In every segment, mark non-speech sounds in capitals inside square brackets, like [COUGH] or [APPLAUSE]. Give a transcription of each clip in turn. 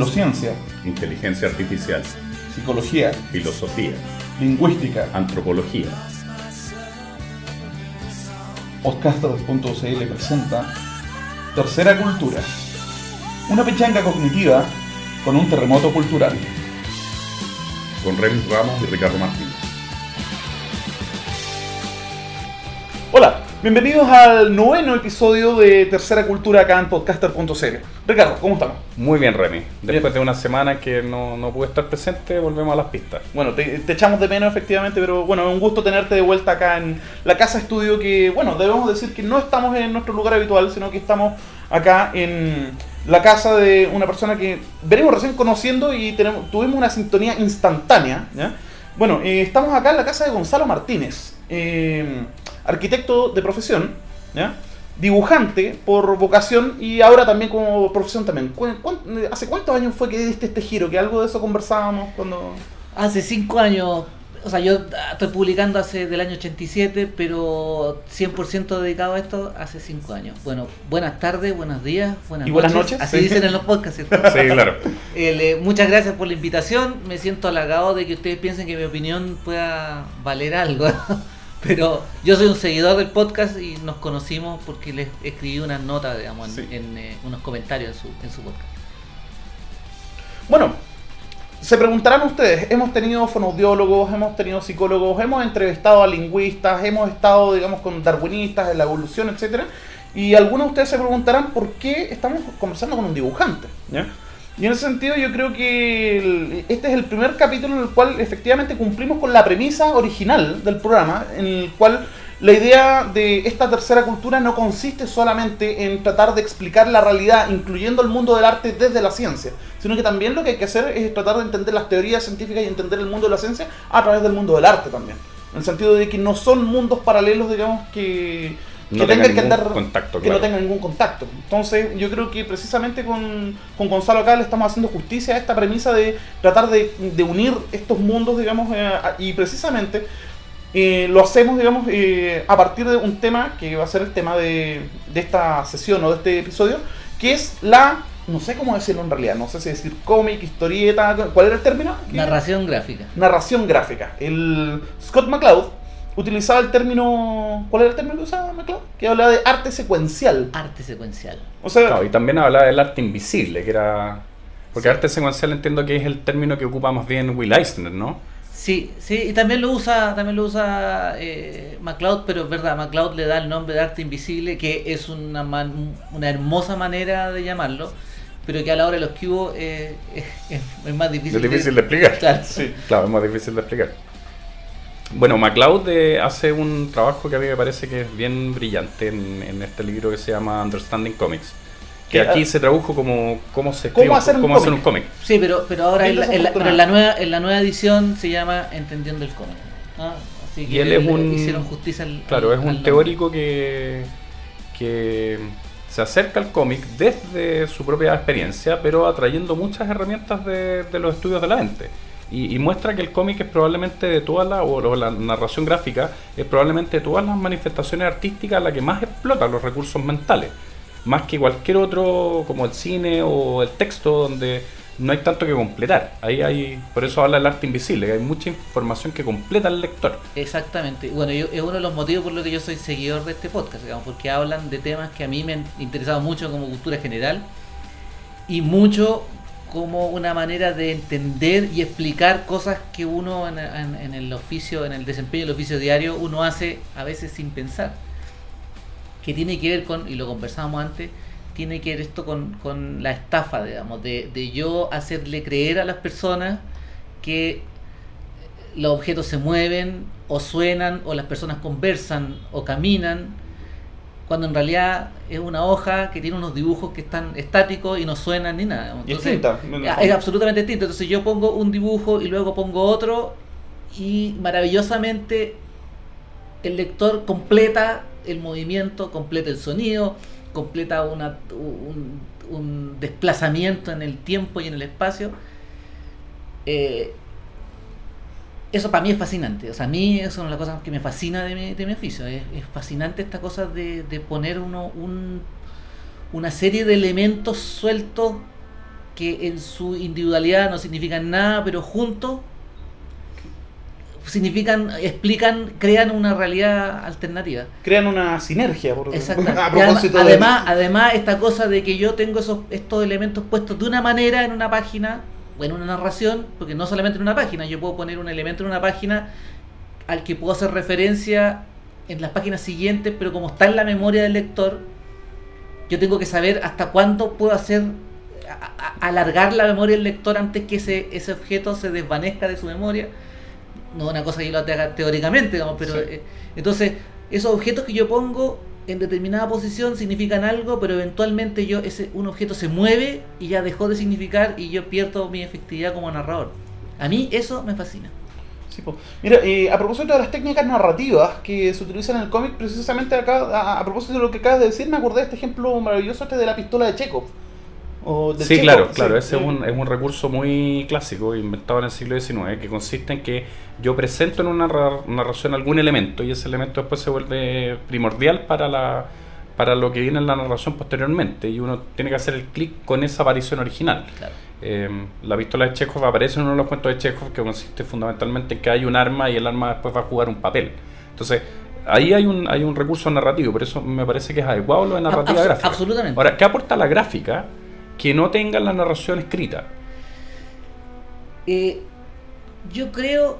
neurociencia, inteligencia artificial, psicología, filosofía, lingüística, antropología. Podcaster.cl presenta Tercera Cultura, una pechanga cognitiva con un terremoto cultural. Con Remis Ramos y Ricardo Martínez. Bienvenidos al noveno episodio de Tercera Cultura acá en podcaster.cl. Ricardo, ¿cómo estamos? Muy bien, Remy. Después de una semana que no, no pude estar presente, volvemos a las pistas. Bueno, te, te echamos de menos efectivamente, pero bueno, es un gusto tenerte de vuelta acá en la casa estudio que, bueno, debemos decir que no estamos en nuestro lugar habitual, sino que estamos acá en la casa de una persona que veremos recién conociendo y tenemos, tuvimos una sintonía instantánea. ¿ya? Bueno, eh, estamos acá en la casa de Gonzalo Martínez, eh, arquitecto de profesión, ¿ya? dibujante por vocación y ahora también como profesión también. ¿Cu- cuán- ¿Hace cuántos años fue que diste este giro? Que algo de eso conversábamos cuando... Hace cinco años, o sea, yo ah, estoy publicando hace del año 87, pero 100% dedicado a esto hace cinco años. Bueno, buenas tardes, buenos días, buenas Y buenas noches, Así sí. dicen en los podcasts, ¿cierto? [LAUGHS] Sí, claro. Eh, muchas gracias por la invitación. Me siento halagado de que ustedes piensen que mi opinión pueda valer algo. [LAUGHS] Pero yo soy un seguidor del podcast y nos conocimos porque les escribí una nota, digamos, en, Sí. en, eh, unos comentarios en su, en su podcast. Bueno, se preguntarán ustedes, hemos tenido fonoaudiólogos, hemos tenido psicólogos, hemos entrevistado a lingüistas, hemos estado, digamos, con darwinistas en la evolución, etcétera, y algunos de ustedes se preguntarán por qué estamos conversando con un dibujante. ¿ya? Y en ese sentido yo creo que este es el primer capítulo en el cual efectivamente cumplimos con la premisa original del programa, en el cual la idea de esta tercera cultura no consiste solamente en tratar de explicar la realidad, incluyendo el mundo del arte desde la ciencia, sino que también lo que hay que hacer es tratar de entender las teorías científicas y entender el mundo de la ciencia a través del mundo del arte también. En el sentido de que no son mundos paralelos, digamos, que No tengan tengan que andar contacto, que claro. no tengan ningún contacto. Entonces, yo creo que precisamente con, con Gonzalo acá le estamos haciendo justicia a esta premisa de tratar de, de unir estos mundos, digamos, eh, y precisamente eh, lo hacemos, digamos, eh, a partir de un tema que va a ser el tema de, de esta sesión o de este episodio, que es la, no sé cómo decirlo en realidad, no sé si decir cómic, historieta, ¿cuál era el término? Narración gráfica. narración gráfica. El Scott McCloud utilizaba el término. ¿Cuál era el término que usaba McCloud? Que hablaba de arte secuencial. Arte secuencial. O sea, Claro, y también hablaba del arte invisible, que era... Porque arte secuencial entiendo que es el término que ocupa más bien Will Eisner, ¿no? Sí, sí, y también lo usa, también lo usa eh, MacLeod, pero es verdad, MacLeod le da el nombre de arte invisible, que es una, man- una hermosa manera de llamarlo, pero que a la hora de los cubos eh, [LAUGHS] es, más difícil, Es difícil de explicar. [LAUGHS] Claro. sí. Claro, es más difícil de explicar. Bueno, MacLeod eh, hace un trabajo que a mí me parece que es bien brillante en, en este libro que se llama Understanding Comics. Que aquí ah, se tradujo como cómo se ¿Cómo escribe- hacer un cómo hacer un cómic. Sí, pero, pero ahora en la, en la- pero en la nueva, en la nueva edición se llama Entendiendo el cómic. Así que Y él es un- hicieron justicia al, Claro, al- es un teórico que, que se acerca al cómic desde su propia experiencia, pero atrayendo muchas herramientas de, de los estudios de la mente. Y, muestra que el cómic es probablemente de todas las, o, o la narración gráfica, es probablemente de todas las manifestaciones artísticas la que más explota los recursos mentales. Más que cualquier otro, como el cine o el texto, donde no hay tanto que completar. Ahí hay, por eso habla del arte invisible, que hay mucha información que completa al lector. Exactamente. Bueno, yo- es uno de los motivos por los que yo soy seguidor de este podcast, digamos, porque hablan de temas que a mí me han interesado mucho como cultura general y mucho como una manera de entender y explicar cosas que uno en, en- el oficio, en el desempeño del oficio diario, uno hace a veces sin pensar. Que tiene que ver con, y lo conversábamos antes, tiene que ver esto con, con la estafa, digamos, de, de yo hacerle creer a las personas que los objetos se mueven o suenan o las personas conversan o caminan cuando en realidad es una hoja que tiene unos dibujos que están estáticos y no suenan ni nada. Y es Entonces, tinta, es absolutamente distinto. Entonces yo pongo un dibujo y luego pongo otro y maravillosamente el lector completa el movimiento, completa el sonido, completa una, un, un desplazamiento en el tiempo y en el espacio. Eh, eso para mí es fascinante. O sea, a mí eso es una de las cosas que me fascina de mi, de mi oficio. Es, es fascinante esta cosa de, de poner uno un, una serie de elementos sueltos que en su individualidad no significan nada, pero juntos significan, explican, crean una realidad alternativa. Crean una sinergia, por Exacto. [LAUGHS] a propósito además, de- además, además, esta cosa de que yo tengo esos, estos elementos puestos de una manera en una página en una narración, porque no solamente en una página, yo puedo poner un elemento en una página al que puedo hacer referencia en las páginas siguientes, pero como está en la memoria del lector, yo tengo que saber hasta cuándo puedo hacer a- a- alargar la memoria del lector antes que ese, ese objeto se desvanezca de su memoria. No es una cosa que yo lo haga teóricamente, digamos, pero Sí. eh, entonces esos objetos que yo pongo en determinada posición significan algo, pero eventualmente yo ese un objeto se mueve y ya dejó de significar y yo pierdo mi efectividad como narrador. A mí eso me fascina. Mira, eh, a propósito de las técnicas narrativas que se utilizan en el cómic, precisamente acá, a, a propósito de lo que acabas de decir, me acordé de este ejemplo maravilloso este de la pistola de Chekhov. O de Sí, claro, sí. claro. Ese es un, es un recurso muy clásico, inventado en el siglo XIX, que consiste en que yo presento en una narra- narración algún elemento y ese elemento después se vuelve primordial para la para lo que viene en la narración posteriormente y uno tiene que hacer el clic con esa aparición original. Claro. Eh, la pistola de Chekhov aparece en uno de los cuentos de Chekhov que consiste fundamentalmente en que hay un arma y el arma después va a jugar un papel. Entonces, ahí hay un, hay un recurso narrativo, por eso me parece que es adecuado lo de narrativa Abs- gráfica. absolutamente. Ahora, ¿qué aporta la gráfica que no tenga la narración escrita? Eh, yo creo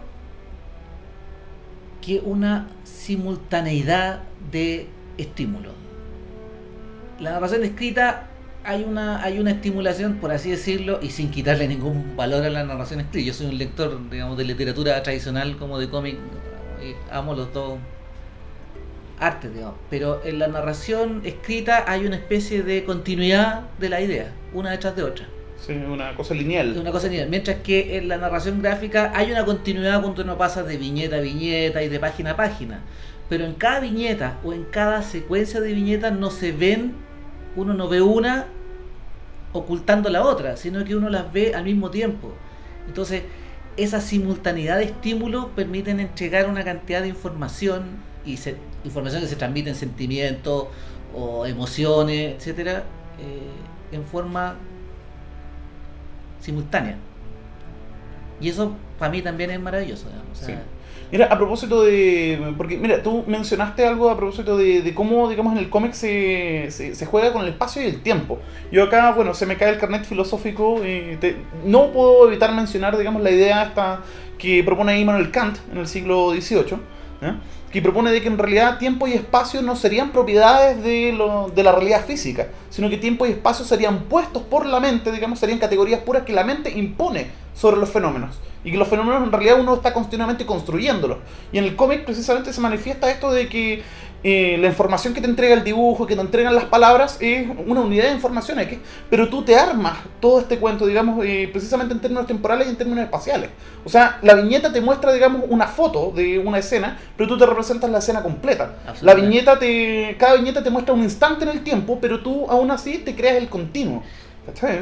que una simultaneidad de estímulos. La narración escrita hay una, hay una estimulación, por así decirlo, y sin quitarle ningún valor a la narración escrita. Yo soy un lector, digamos, de literatura tradicional como de cómic, y amo los dos artes, digamos. Pero en la narración escrita hay una especie de continuidad de la idea, una detrás de otra. Sí, una cosa lineal. Una cosa lineal. Mientras que en la narración gráfica hay una continuidad cuando uno pasa de viñeta a viñeta y de página a página. Pero en cada viñeta o en cada secuencia de viñetas no se ven, uno no ve una ocultando la otra, sino que uno las ve al mismo tiempo. Entonces, esa simultaneidad de estímulos permiten entregar una cantidad de información y se- información que se transmite en sentimientos o emociones, etcétera, eh, en forma simultánea. Y eso para mí también es maravilloso. Mira, a propósito de. Porque, mira, tú mencionaste algo a propósito de, de cómo, digamos, en el cómic se, se, juega con el espacio y el tiempo. Yo acá, bueno, se me cae el carnet filosófico. y te- no puedo evitar mencionar, digamos, la idea que propone Immanuel Kant en el siglo XVIII. ¿ya? Que propone de que en realidad tiempo y espacio no serían propiedades de, lo, de la realidad física, sino que tiempo y espacio serían puestos por la mente, digamos, serían categorías puras que la mente impone sobre los fenómenos. Y que los fenómenos en realidad uno está continuamente construyéndolos. Y en el cómic precisamente se manifiesta esto de que eh, la información que te entrega el dibujo, que te entregan las palabras, es una unidad de información. Pero tú te armas todo este cuento, digamos, eh, precisamente en términos temporales y en términos espaciales. O sea, la viñeta te muestra, digamos, una foto de una escena, pero tú te representas la escena completa. La viñeta te. Cada viñeta te muestra un instante en el tiempo, pero tú aún así te creas el continuo.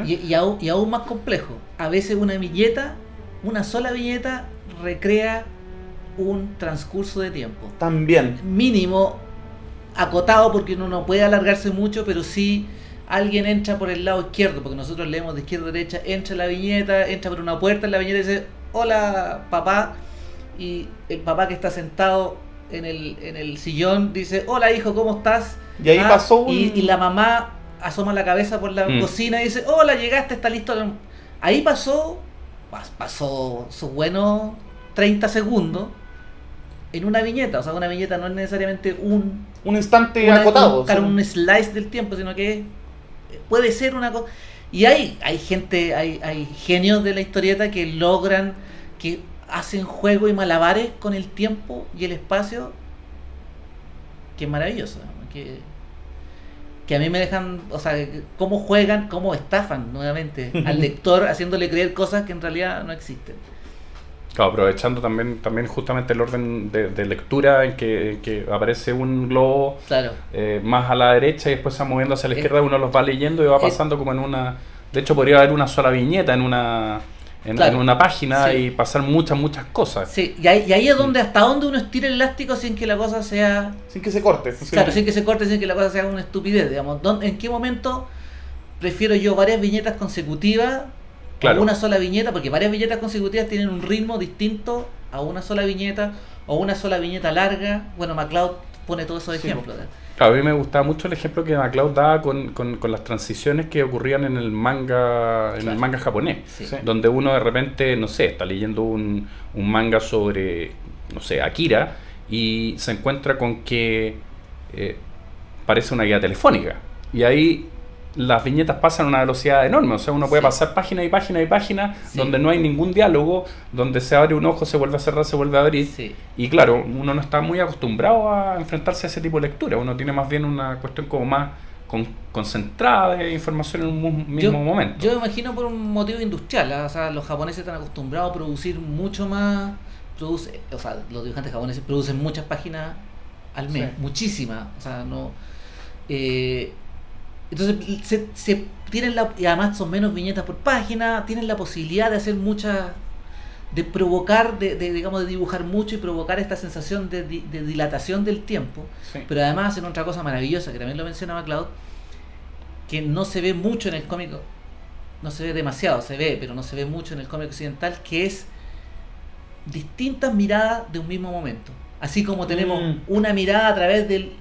Y, y aún, y aún más complejo. A veces una viñeta, una sola viñeta, recrea un transcurso de tiempo. También. Mínimo, acotado porque uno no puede alargarse mucho, pero sí alguien entra por el lado izquierdo, porque nosotros leemos de izquierda a derecha, entra la viñeta, entra por una puerta en la viñeta y dice, hola papá, y el papá que está sentado en el, en el sillón dice, hola hijo, ¿cómo estás? Y ahí Ah, pasó un. y, y la mamá asoma la cabeza por la Mm. cocina y dice, hola, llegaste, está listo. Ahí pasó, pas- pasó sus buenos 30 segundos en una viñeta. O sea, una viñeta no es necesariamente un, un instante una- acotado. un, claro, un slice del tiempo, sino que puede ser una cosa. Y hay, hay gente, hay, hay genios de la historieta que logran, que hacen juego y malabares con el tiempo y el espacio, que es maravilloso. Que, que a mí me dejan, o sea, cómo juegan, cómo estafan nuevamente al [LAUGHS] lector haciéndole creer cosas que en realidad no existen. Claro, aprovechando también, también justamente el orden de, de lectura en que, en que aparece un globo Claro. eh, más a la derecha y después se va moviendo hacia la izquierda, uno los va leyendo y va pasando como en una... De hecho, podría haber una sola viñeta en una, en, Claro, en una página sí. y pasar muchas, muchas cosas. Sí, y ahí, y ahí es donde hasta donde uno estira el elástico sin que la cosa sea Sin que se corte. Claro, sin que se corte, sin que la cosa sea una estupidez, digamos. ¿Dónde- ¿En qué momento prefiero yo varias viñetas consecutivas Claro. a una sola viñeta, porque varias viñetas consecutivas tienen un ritmo distinto a una sola viñeta o una sola viñeta larga. Bueno, MacLeod pone todos esos Sí, ejemplos. Claro, a mí me gustaba mucho el ejemplo que MacLeod daba con, con- con las transiciones que ocurrían en el manga, en el manga japonés. Sí. donde uno de repente, no sé, está leyendo un, un manga sobre, no sé, Akira y se encuentra con que eh, parece una guía telefónica. Y ahí las viñetas pasan a una velocidad enorme, o sea, uno puede Sí. pasar página y página y página Sí. donde no hay ningún diálogo, donde se abre un ojo, se vuelve a cerrar, se vuelve a abrir. Sí. Y claro, uno no está muy acostumbrado a enfrentarse a ese tipo de lectura, uno tiene más bien una cuestión como más con- concentrada de información en un mismo yo, momento. Yo me imagino por un motivo industrial, ¿ah? o sea, los japoneses están acostumbrados a producir mucho más, produce, o sea, los dibujantes japoneses producen muchas páginas al mes, muchísimas, o sea, no... eh, entonces se, se tienen la, y además son menos viñetas por página, tienen la posibilidad de hacer muchas, de provocar, de, de, digamos, de dibujar mucho y provocar esta sensación de, de dilatación del tiempo. Sí. Pero además hacen otra cosa maravillosa, que también lo menciona MacLeod, que no se ve mucho en el cómic, no se ve demasiado, se ve, pero no se ve mucho en el cómic occidental, que es distintas miradas de un mismo momento. Así como tenemos Mm. una mirada a través de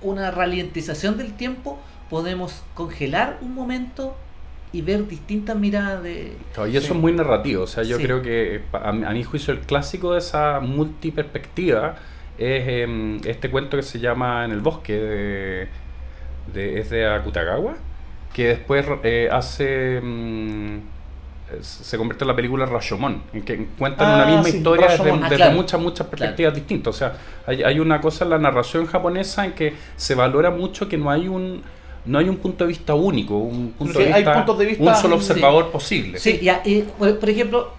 una ralentización del tiempo, podemos congelar un momento y ver distintas miradas de... Claro, y eso Sí. es muy narrativo. O sea, yo Sí. creo que a, mi- a mi juicio el clásico de esa multiperspectiva es em, este cuento que se llama En el bosque de, de- es de Akutagawa, que después eh, hace mm, es- se convierte en la película Rashomon, en que cuentan Ah, una misma sí, historia desde. Ah, desde claro. muchas, muchas perspectivas distintas. O sea, hay, hay una cosa en la narración japonesa en que se valora mucho que no hay un no hay un punto de vista único, un punto de hay vista, puntos de vista- un solo sí. observador posible. Sí, y, a- y, por ejemplo,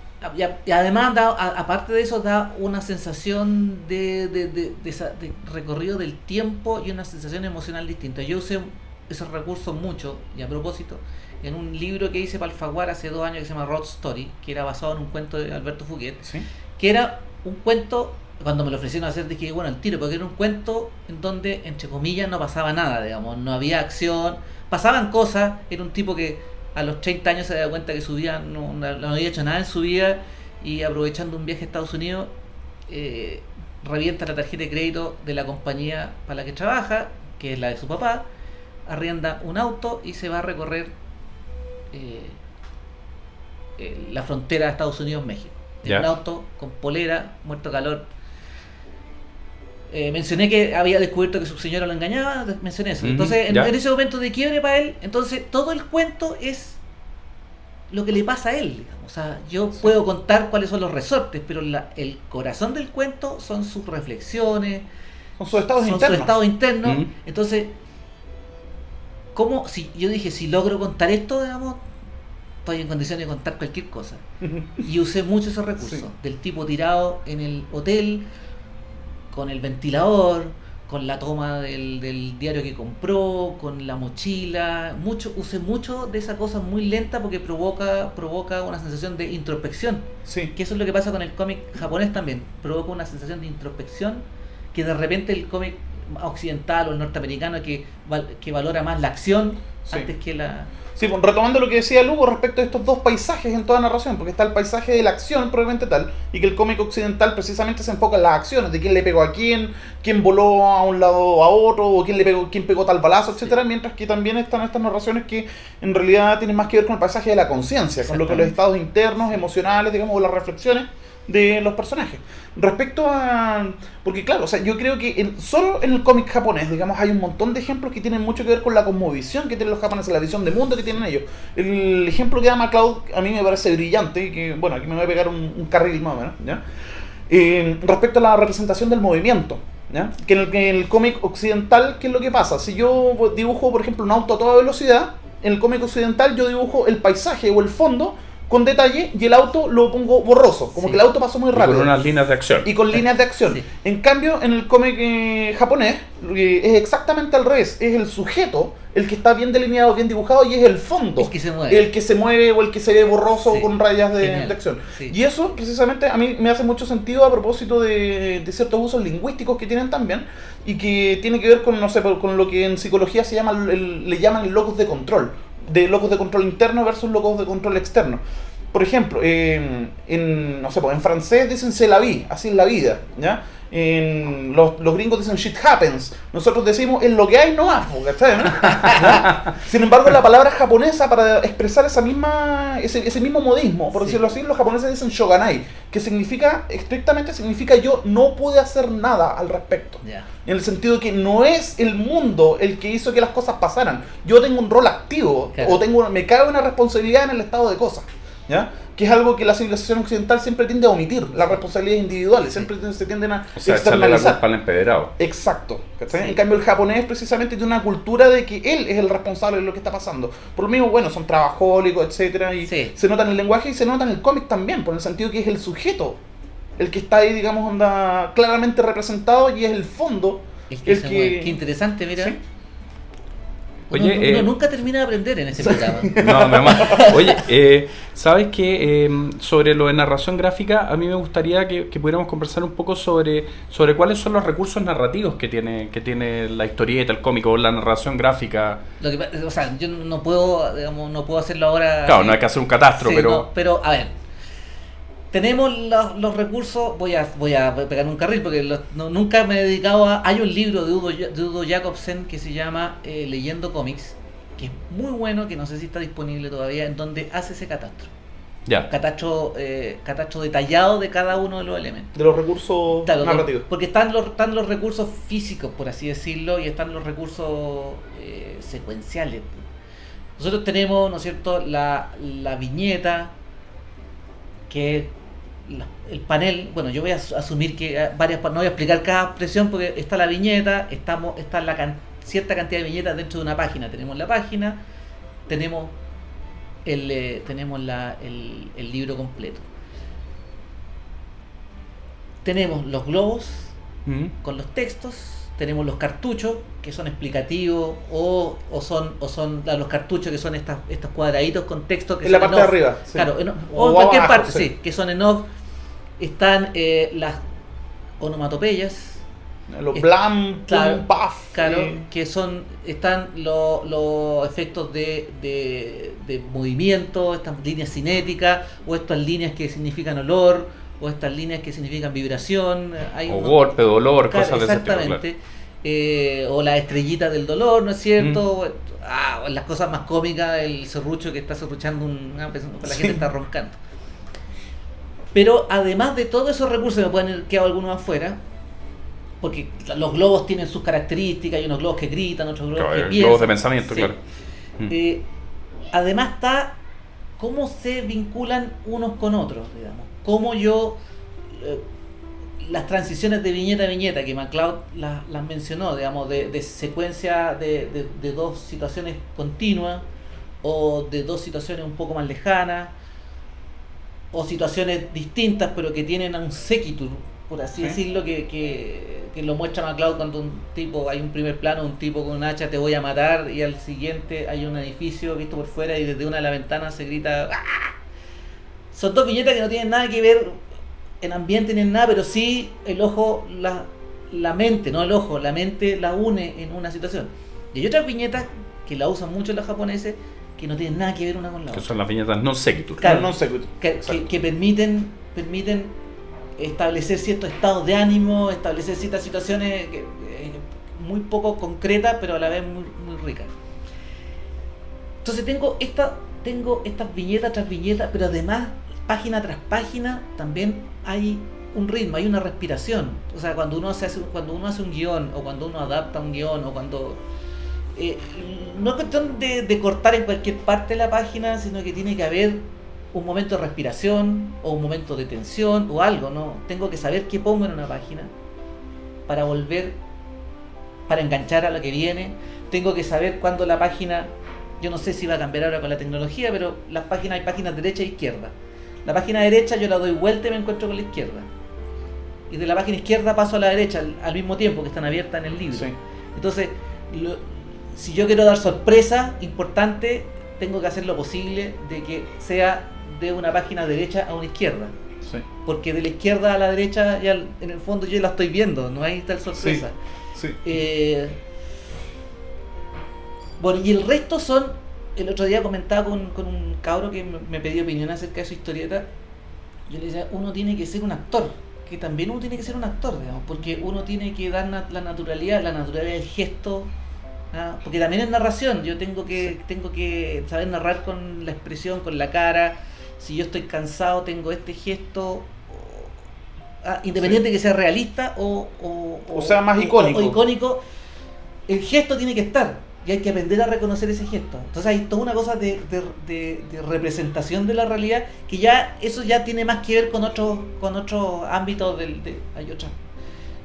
y además, da, a- aparte de eso, da una sensación de, de, de- recorrido del tiempo y una sensación emocional distinta. Yo usé esos recursos mucho, y a propósito, en un libro que hice para Alfaguara hace dos años que se llama Road Story, que era basado en un cuento de Alberto Fouquet, Sí. que era un cuento, cuando me lo ofrecieron hacer dije, bueno, el tiro, porque era un cuento en donde, entre comillas, no pasaba nada, digamos, no había acción, pasaban cosas, era un tipo que a los 30 años se daba cuenta que su vida no, no- había hecho nada en su vida y aprovechando un viaje a Estados Unidos, eh, revienta la tarjeta de crédito de la compañía para la que trabaja, que es la de su papá, arrienda un auto y se va a recorrer eh, eh, la frontera de Estados Unidos-México. En un auto con polera, muerto calor. Eh, mencioné que había descubierto que su señora lo engañaba, mencioné eso. Entonces, en, ese momento de quiebre para él, entonces todo el cuento es lo que le pasa a él. digamos. O sea, yo Sí. puedo contar cuáles son los resortes, pero la- el corazón del cuento son sus reflexiones, Con sus estados son internos. su estado interno. Entonces, ¿cómo? Si yo dije, si logro contar esto, digamos, estoy en condiciones de contar cualquier cosa. Y usé mucho esos recursos, Sí. del tipo tirado en el hotel, con el ventilador, con la toma del, del diario que compró, con la mochila, mucho, usé mucho de esa cosa muy lenta porque provoca, provoca una sensación de introspección. Sí. Que eso es lo que pasa con el cómic japonés también. Provoca una sensación de introspección que de repente el cómic occidental o el norteamericano que, que valora más la acción Sí. antes que la... Sí, pues, retomando lo que decía Lugo respecto a estos dos paisajes en toda narración, porque está el paisaje de la acción probablemente tal, y que el cómic occidental precisamente se enfoca en las acciones, de quién le pegó a quién, quién voló a un lado o a otro, o quién le pegó, quién pegó tal balazo, etcétera, mientras que también están estas narraciones que en realidad tienen más que ver con el paisaje de la conciencia, con lo que los estados internos, emocionales, digamos, o las reflexiones de los personajes. Respecto a... Porque claro, o sea, yo creo que en- solo en el cómic japonés, digamos, hay un montón de ejemplos que tienen mucho que ver con la cosmovisión que tienen los japoneses, la visión de mundo que tienen ellos. El ejemplo que da MacLeod a mí me parece brillante, que bueno, aquí me voy a pegar un, un carril más o menos, ¿ya? Eh, respecto a la representación del movimiento. ¿ya? Que en el, el cómic occidental, ¿qué es lo que pasa? Si yo dibujo, por ejemplo, un auto a toda velocidad, en el cómic occidental yo dibujo el paisaje o el fondo con detalle y el auto lo pongo borroso, como Sí. que el auto pasó muy Y rápido con unas líneas de acción. y con líneas de acción. Sí. En cambio, en el cómic eh, japonés eh, es exactamente al revés. Es el sujeto el que está bien delineado, bien dibujado y es el fondo. El que se mueve. El que se mueve o el que se ve borroso Sí. con rayas de, acción. Y eso precisamente a mí me hace mucho sentido a propósito de, de ciertos usos lingüísticos que tienen también y que tiene que ver con, no sé, con lo que en psicología se llama el- le llaman el locus de control. De locos de control interno versus locos de control externo. Por ejemplo, en, no sé, pues, en francés dicen c'est la vie, así es la vida, ¿ya? En, los, los gringos dicen shit happens, nosotros decimos es lo que hay no ¿cachai? no? [LAUGHS] Sin embargo, la palabra japonesa para expresar esa misma, ese, ese mismo modismo, por Sí. decirlo así, los japoneses dicen shoganai, que significa, estrictamente significa yo no pude hacer nada al respecto. En el sentido que no es el mundo el que hizo que las cosas pasaran. Yo tengo un rol activo Claro. o tengo me cabe una responsabilidad en el estado de cosas. ¿Ya? Que es algo que la civilización occidental siempre tiende a omitir, las responsabilidades individuales, siempre se tienden a O sea, echarle la externalizar. al empedrado. Exacto. Sí. En cambio, el japonés precisamente tiene una cultura de que él es el responsable de lo que está pasando. Por lo mismo, bueno, son trabajólicos, etcétera, y Sí. se nota en el lenguaje y se nota en el cómic también, por el sentido que es el sujeto el que está ahí, digamos, onda claramente representado y es el fondo El que el que-. Qué interesante, mira. Sí. Oye, uno eh, nunca termina de aprender en ese [LAUGHS] programa. No, mi mamá. Oye, eh, ¿sabes qué? Eh, sobre lo de narración gráfica, a mí me gustaría que, que pudiéramos conversar un poco sobre, sobre cuáles son los recursos narrativos que tiene, que tiene la historieta, el cómico, o la narración gráfica. Lo que, o sea, yo no puedo, digamos, no puedo hacerlo ahora. Claro, eh, no hay que hacer un catastro, sí, pero... no, pero a ver. Tenemos los, los recursos, voy a, voy a pegar un carril porque los- no- nunca me he dedicado a... Hay un libro de Udo, de Udo Jacobsen que se llama eh, Leyendo cómics, que es muy bueno, que no sé si está disponible todavía, en donde hace ese catastro. Ya. Catastro, eh, catastro detallado de cada uno de los elementos. de los recursos Claro, narrativos. porque están los, están los recursos físicos, por así decirlo, y están los recursos eh, secuenciales. Nosotros tenemos, ¿no es cierto?, la, la viñeta, que la- el panel, bueno, yo voy a asu- asumir que eh, varias, no voy a explicar cada expresión porque está la viñeta, estamos, está la can- cierta cantidad de viñetas dentro de una página. Tenemos la página, tenemos el, eh, tenemos la, el, el libro completo. Tenemos los globos Mm. con los textos, tenemos los cartuchos que son explicativos o, o son o son la- los cartuchos que son estas, estos cuadraditos con texto que En la son parte de off. arriba. sí. Claro, en- o, O en cualquier abajo, parte, sí. sí. que son en off. Están eh, las onomatopeyas, Los blam, claro, paf. claro, eh, que son están lo- los efectos de, de, de movimiento, estas líneas cinéticas, o estas líneas que significan olor, o estas líneas que significan vibración. Hay O golpe, dolor, Claro, cosas de ese tipo. claro. exactamente. Eh, o la estrellita del dolor, ¿no es cierto? Mm. Ah, las cosas más cómicas, el serrucho que está serruchando, un, ah, la Sí. gente está roncando. Pero además de todos esos recursos, me pueden haber quedado algunos afuera, porque los globos tienen sus características, hay unos globos que gritan, otros globos Claro, que piensan. globos de pensamiento, Sí. claro. Mm. Eh, además está cómo se vinculan unos con otros, digamos. Cómo yo... eh, las transiciones de viñeta a viñeta que MacLeod las, las mencionó, digamos, de, de secuencia de, de- de dos situaciones continuas o de dos situaciones un poco más lejanas o situaciones distintas pero que tienen un sequitur, por así Sí. decirlo, que, que, que lo muestra MacLeod cuando un tipo, hay un primer plano, un tipo con un hacha te voy a matar y al siguiente hay un edificio visto por fuera y desde una de las ventanas se grita "¡Ah!". Son dos viñetas que no tienen nada que ver en ambiente ni en nada, pero sí el ojo, la, la mente, no el ojo, la mente la une en una situación. Y hay otras viñetas que la usan mucho los japoneses que no tienen nada que ver una con la Que otra. son las viñetas non sequitur. Claro. no sé. Que, que, Exacto. que permiten, permiten establecer ciertos estados de ánimo, establecer ciertas situaciones que, eh, muy poco concretas, pero a la vez muy, muy ricas. Entonces tengo esta, tengo estas viñetas tras viñetas, pero además, página tras página, también hay un ritmo, hay una respiración. O sea, cuando uno hace, cuando uno hace un guion, o cuando uno adapta un guion, o cuando eh, no es cuestión de, cortar en cualquier parte de la página, sino que tiene que haber un momento de respiración o un momento de tensión o algo, ¿no? Tengo que saber qué pongo en una página para volver, para enganchar a lo que viene. Tengo que saber cuándo la página, yo no sé si va a cambiar ahora con la tecnología, pero las páginas hay páginas derecha e izquierda. La página derecha yo la doy vuelta y me encuentro con la izquierda. Y de la página izquierda paso a la derecha al, al mismo tiempo que están abiertas en el libro. Sí. Entonces, lo- si yo quiero dar sorpresa importante, tengo que hacer lo posible de que sea de una página derecha a una izquierda. Sí. Porque de la izquierda a la derecha, ya en el fondo yo la estoy viendo, no hay tal sorpresa. Sí. Eh, bueno, y el resto son el otro día comentaba con, con un cabro que me, me pedía opinión acerca de su historieta. Yo le decía, uno tiene que ser un actor, que también uno tiene que ser un actor, digamos, porque uno tiene que dar na- la naturalidad, la naturalidad del gesto, ¿ah? porque también es narración, yo tengo que, tengo que saber narrar con la expresión, con la cara, si yo estoy cansado tengo este gesto, o- ah, independiente de que sea realista o, o, O sea, más icónico. o icónico, el gesto tiene que estar y hay que aprender a reconocer ese gesto. Entonces hay toda una cosa de, de- de- de representación de la realidad que ya eso ya tiene más que ver con otros con otros ámbitos del de, hay otra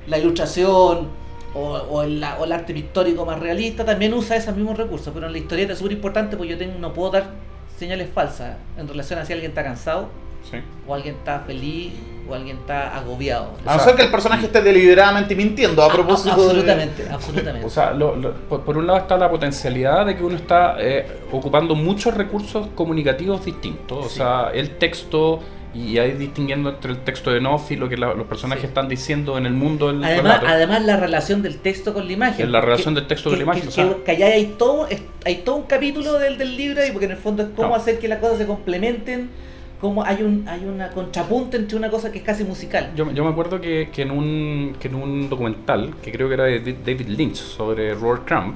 la ilustración o, o el, o el arte pictórico más realista también usa esos mismos recursos, pero en la historieta es súper importante porque yo tengo, no puedo dar señales falsas en relación a si alguien está cansado Sí. o alguien está feliz o alguien está agobiado. A no ser que el personaje esté deliberadamente mintiendo a propósito de- absolutamente, absolutamente. O sea, lo- lo- por, por un lado está la potencialidad de que uno está eh, ocupando muchos recursos comunicativos distintos. O Sí. sea, el texto y ahí distinguiendo entre el texto de Noff y lo que la- los personajes Sí. están diciendo en el mundo del Además, relato. además la relación del texto con la imagen. En la relación del texto con la imagen, Que, o sea. que- que allá hay todo, hay todo un capítulo del, del libro y porque en el fondo es cómo Claro. hacer que las cosas se complementen, cómo hay un hay una contrapunta entre una cosa que es casi musical. Yo, yo me acuerdo que, que en un, que en un documental, que creo que era de David Lynch, sobre Robert Crumb,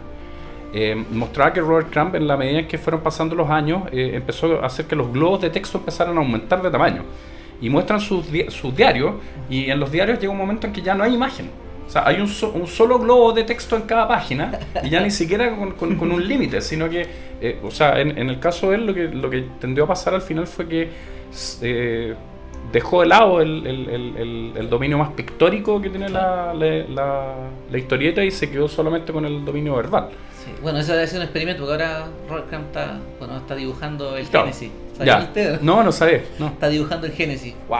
eh, mostraba que Robert Crumb, en la medida en que fueron pasando los años, eh, empezó a hacer que los globos de texto empezaran a aumentar de tamaño. Y muestran sus, di- sus diarios, y en los diarios llega un momento en que ya no hay imagen. O sea, hay un, so- un solo globo de texto en cada página, y ya ni siquiera con, con- con un límite, sino que, eh, o sea, en, en el caso de él, lo que, lo que tendió a pasar al final fue que eh, dejó de lado el, el- el- dominio más pictórico que tiene la, la- la- la historieta y se quedó solamente con el dominio verbal. Sí. Bueno, eso debe ser un experimento porque ahora Crumb está, bueno, está dibujando el Claro. Génesis. ¿Sabía usted? No, no sabés. No. Está dibujando el Génesis ¡Wow!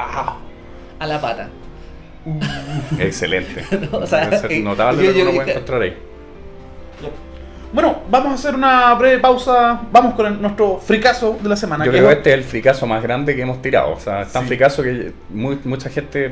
a la pata. [LAUGHS] Excelente. No, o sea, eh, notable yo- lo que yo- uno puede encontrar ahí. Bueno, vamos a hacer una breve pausa. Vamos con el- nuestro fricazo de la semana. Yo que creo que es- este es el fricazo más grande que hemos tirado. O sea, es tan Sí. fricazo que muy- mucha gente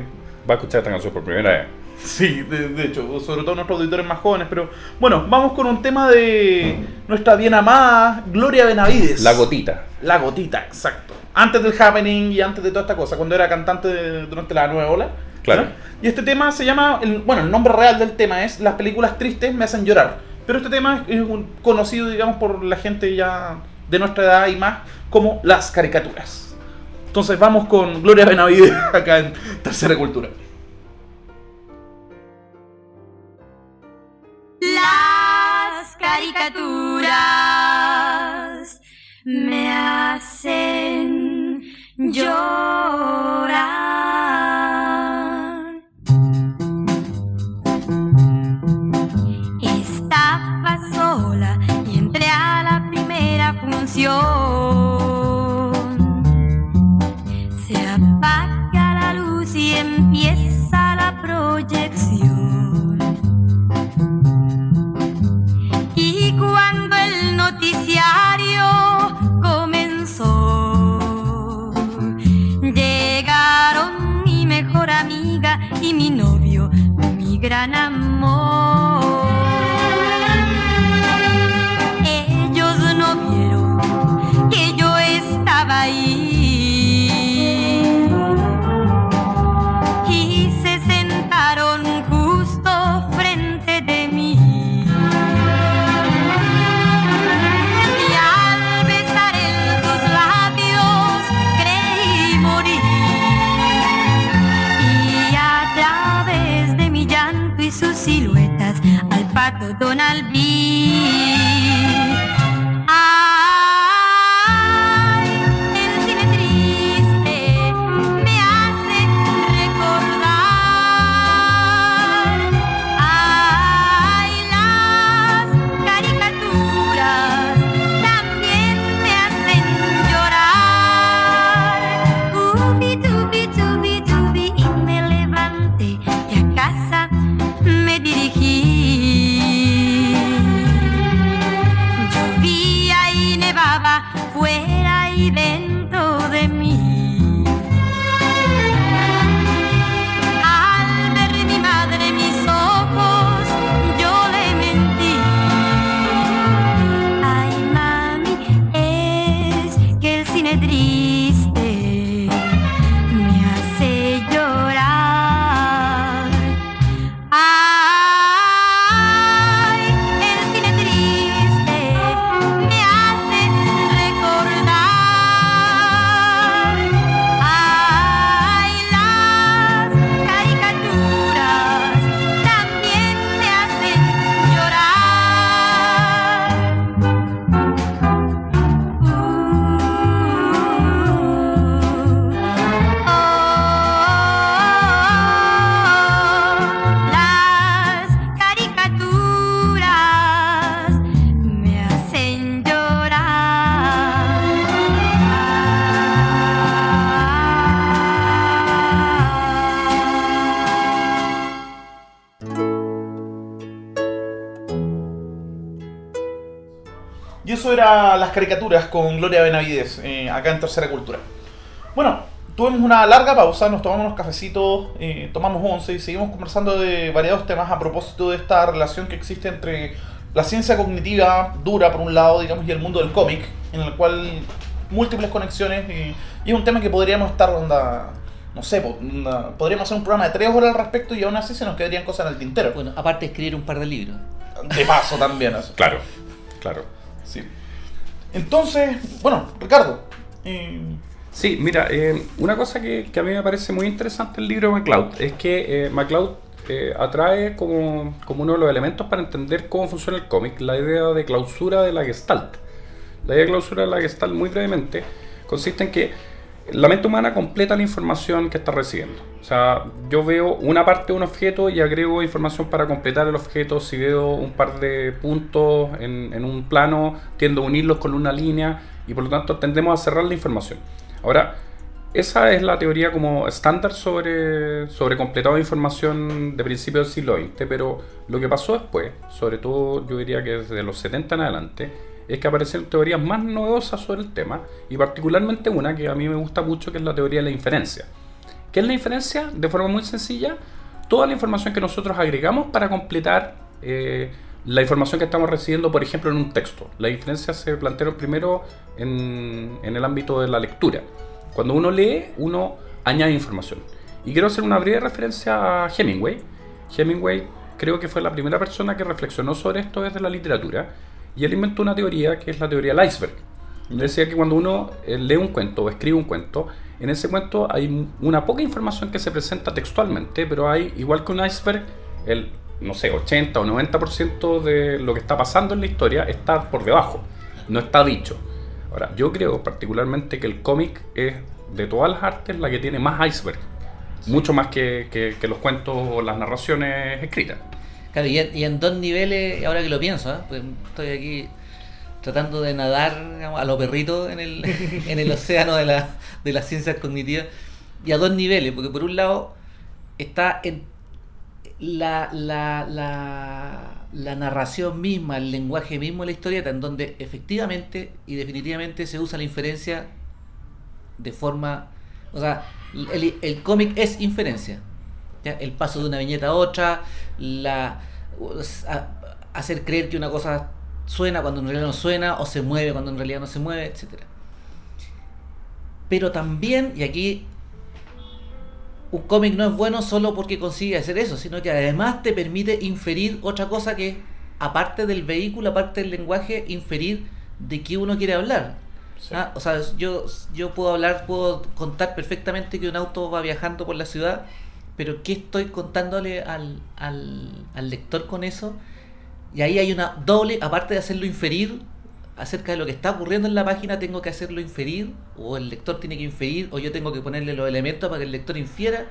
va a escuchar esta canción por primera vez. Sí, de, de hecho, sobre todo nuestros auditores más jóvenes. Pero bueno, vamos con un tema de nuestra bien amada Gloria Benavides. La gotita. La gotita, exacto. Antes del happening y antes de toda esta cosa, cuando era cantante de- durante la nueva ola. Claro. ¿no? Y este tema se llama, el- bueno, el nombre real del tema es Las películas tristes me hacen llorar. Pero este tema es un- conocido, digamos, por la gente ya de nuestra edad y más, como las caricaturas. Entonces vamos con Gloria Benavides [LAUGHS] acá en Tercera Cultura. Las caricaturas me hacen llorar. Se apaga la luz y empieza la proyección. Y cuando el noticiario comenzó, llegaron mi mejor amiga y mi novio, mi gran amor. Pato Donald vi. Eso era las caricaturas con Gloria Benavides, eh, acá en Tercera Cultura. Bueno, tuvimos una larga pausa, nos tomamos unos cafecitos, eh, tomamos once y seguimos conversando de variados temas a propósito de esta relación que existe entre la ciencia cognitiva dura, por un lado, digamos, y el mundo del cómic, en el cual múltiples conexiones, y, y es un tema que podríamos estar, onda, no sé, onda, podríamos hacer un programa de tres horas al respecto y aún así se nos quedarían cosas en el tintero. Bueno, aparte de escribir un par de libros. De paso también. así. Claro, claro. Sí. Entonces, bueno, Ricardo. eh, Sí, mira, eh, una cosa que, que a mí me parece muy interesante el libro de MacLeod es que eh, MacLeod eh, atrae como, como uno de los elementos para entender cómo funciona el cómic la idea de clausura de la gestalt. La idea de clausura de la gestalt, muy brevemente, consiste en que la mente humana completa la información que está recibiendo. O sea, yo veo una parte de un objeto y agrego información para completar el objeto. Si veo un par de puntos en, un plano, tiendo a unirlos con una línea y por lo tanto tendemos a cerrar la información. Ahora, esa es la teoría como estándar sobre, sobre completado información de principios del siglo XX, pero lo que pasó después, sobre todo yo diría que desde los 70 en adelante, es que aparecieron teorías más novedosas sobre el tema, y particularmente una que a mí me gusta mucho, que es la teoría de la inferencia. ¿Qué es la inferencia? De forma muy sencilla, toda la información que nosotros agregamos para completar eh, la información que estamos recibiendo, por ejemplo, en un texto. La inferencia se plantea primero en, en el ámbito de la lectura. Cuando uno lee, uno añade información. Y quiero hacer una breve referencia a Hemingway. Hemingway creo que fue la primera persona que reflexionó sobre esto desde la literatura. Y él inventó una teoría que es la teoría del iceberg. Él decía que cuando uno eh, lee un cuento o escribe un cuento, en ese cuento hay una poca información que se presenta textualmente, pero hay, igual que un iceberg, el, no sé, 80 o 90% de lo que está pasando en la historia está por debajo, no está dicho. Ahora, yo creo particularmente que el cómic es de todas las artes la que tiene más iceberg, mucho más que, que- que los cuentos o las narraciones escritas. Claro, y en, y en dos niveles, ahora que lo pienso, ¿eh? Pues estoy aquí tratando de nadar a los perritos en el, [LAUGHS] en el océano de, la, de las ciencias cognitivas, y a dos niveles, porque por un lado está en la, la, la, la narración misma, el lenguaje mismo de la historieta, en donde efectivamente y definitivamente se usa la inferencia de forma... O sea, el, el cómic es inferencia. ¿Ya? El paso de una viñeta a otra, la, a- hacer creer que una cosa suena cuando en realidad no suena, o se mueve cuando en realidad no se mueve, etcétera Pero también, y aquí un cómic no es bueno solo porque consigue hacer eso, sino que además te permite inferir otra cosa que, aparte del vehículo, aparte del lenguaje, inferir de qué uno quiere hablar. Sí. Ah, o sea, yo, yo puedo hablar, puedo contar perfectamente que un auto va viajando por la ciudad, pero ¿qué estoy contándole al, al, al lector con eso? Y ahí hay una doble, aparte de hacerlo inferir acerca de lo que está ocurriendo en la página, tengo que hacerlo inferir, o el lector tiene que inferir, o yo tengo que ponerle los elementos para que el lector infiera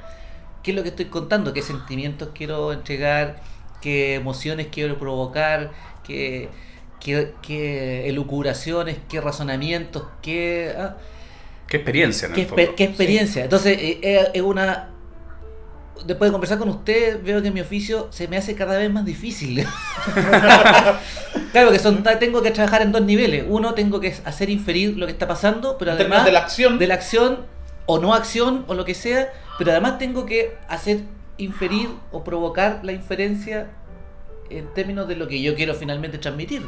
qué es lo que estoy contando, qué sentimientos quiero entregar, qué emociones quiero provocar, qué, qué, qué elucubraciones, qué razonamientos, qué... ah, ¿Qué experiencia en ¿Qué, el fondo? exper- qué experiencia? Entonces, eh, eh, es una. Después de conversar con usted, veo que mi oficio se me hace cada vez más difícil. [LAUGHS] claro que son, tengo que trabajar en dos niveles. Uno, tengo que hacer inferir lo que está pasando, pero además de la acción. de la acción o no acción o lo que sea, pero además tengo que hacer inferir o provocar la inferencia en términos de lo que yo quiero finalmente transmitir.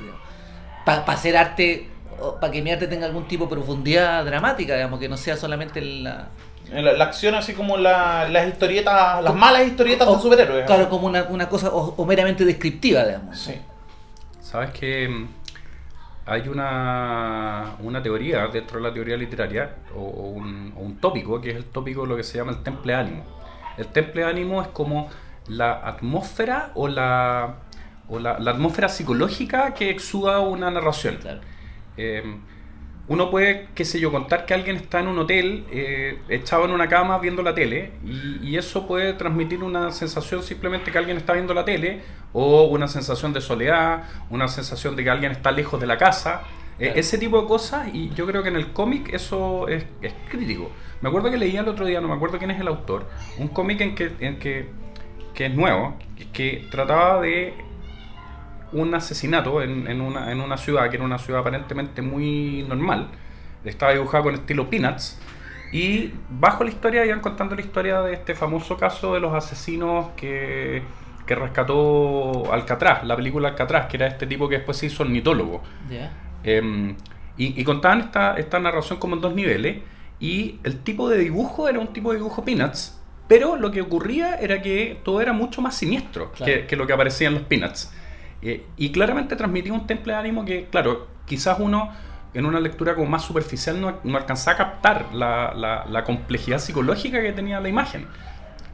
Para hacer arte para que mi arte tenga algún tipo de profundidad dramática, digamos, que no sea solamente la... La, la acción así como la- las historietas, las malas historietas o- de superhéroes. Claro, como una, una cosa o, o meramente descriptiva, digamos. Sí. Sabes que hay una, una teoría dentro de la teoría literaria o, o un, o un tópico que es el tópico de lo que se llama el temple ánimo. El temple ánimo es como la atmósfera o la, o la, la atmósfera psicológica que exuda una narración. Claro. Eh, uno puede, qué sé yo, contar que alguien está en un hotel, eh, echado en una cama viendo la tele, y, y eso puede transmitir una sensación simplemente que alguien está viendo la tele, o una sensación de soledad, una sensación de que alguien está lejos de la casa, eh, ese tipo de cosas, y yo creo que en el cómic eso es, es crítico. Me acuerdo que leía el otro día, no me acuerdo quién es el autor, un cómic en que, en que, que es nuevo, que, que trataba de un asesinato en, en una, en una ciudad que era una ciudad aparentemente muy normal. Estaba dibujado con estilo Peanuts. Y bajo la historia iban contando la historia de este famoso caso de los asesinos que, que rescató Alcatraz, la película Alcatraz, que era este tipo que después se hizo ornitólogo. Eh, y, y contaban esta, esta narración como en dos niveles. Y el tipo de dibujo era un tipo de dibujo Peanuts. Pero lo que ocurría era que todo era mucho más siniestro Claro. que, que lo que aparecía en los Peanuts. Eh, y claramente transmitía un temple de ánimo que, claro, quizás uno en una lectura como más superficial no, no alcanzaba a captar la, la- la complejidad psicológica que tenía la imagen.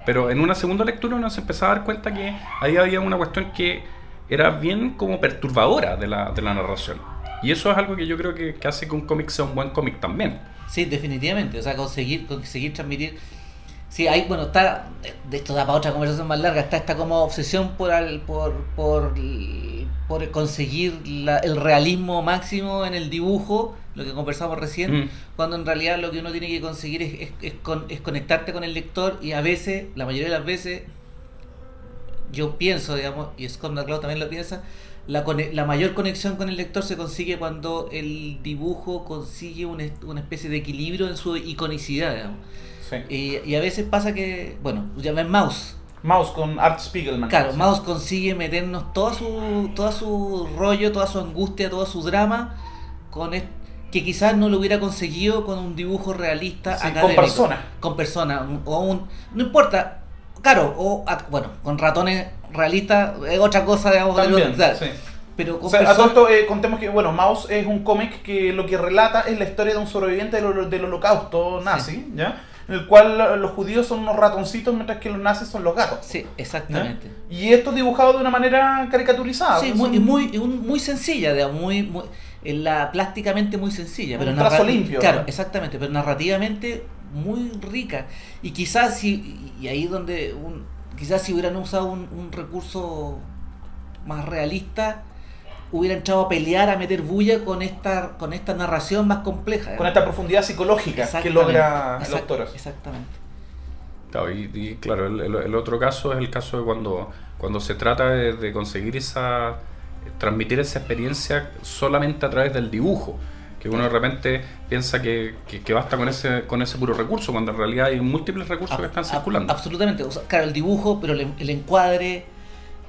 Pero en una segunda lectura uno se empezaba a dar cuenta que ahí había una cuestión que era bien como perturbadora de la, de la narración. Y eso es algo que yo creo que, que hace que un cómic sea un buen cómic también. Sí, definitivamente. O sea, conseguir, conseguir transmitir. Sí, hay, bueno, está. De esto da para otra conversación más larga. Está esta como obsesión por al, por, por, por conseguir la- el realismo máximo en el dibujo, lo que conversamos recién, Mm. cuando en realidad lo que uno tiene que conseguir es, es, es con- es conectarte con el lector y a veces, la mayoría de las veces, yo pienso, digamos, y Scott McCloud también lo piensa, la, la mayor conexión con el lector se consigue cuando el dibujo consigue una, una especie de equilibrio en su iconicidad, digamos. Sí. Y, y a veces pasa que, bueno, ya ven Mouse. Mouse con Art Spiegelman. Claro, Sí. Mouse consigue meternos todo su, todo su rollo, toda su angustia, todo su drama, con que quizás no lo hubiera conseguido con un dibujo realista Sí, con académico. personas. Con personas. O un, no importa, claro, o bueno, con ratones realistas es otra cosa, digamos, de lo- También, sí. pero con O sea, a todo esto, eh, contemos que, bueno, Mouse es un cómic que lo que relata es la historia de un sobreviviente del, del holocausto nazi, ¿ya? En el cual los judíos son unos ratoncitos mientras que los nazis son los gatos. Sí, exactamente. Y esto es dibujado de una manera caricaturizada. Sí, muy, son- muy, muy sencilla, digamos, muy, muy, en la, plásticamente muy sencilla. Pero Un trazo narra- limpio, Claro, ¿no? exactamente, pero narrativamente muy rica. Y quizás si, y ahí donde, un, quizás si hubieran usado un, un recurso más realista, hubieran entrado a pelear, a meter bulla con esta, con esta narración más compleja. Con esta profundidad psicológica que logra el autor. Exactamente. Claro, y, y claro, el, otro caso es el caso de cuando, cuando se trata de, de conseguir esa, transmitir esa experiencia solamente a través del dibujo. Que uno de repente piensa que, que- que basta con ese, con ese puro recurso, cuando en realidad hay múltiples recursos que están circulando. Absolutamente. O sea, claro, el dibujo, pero el, el encuadre.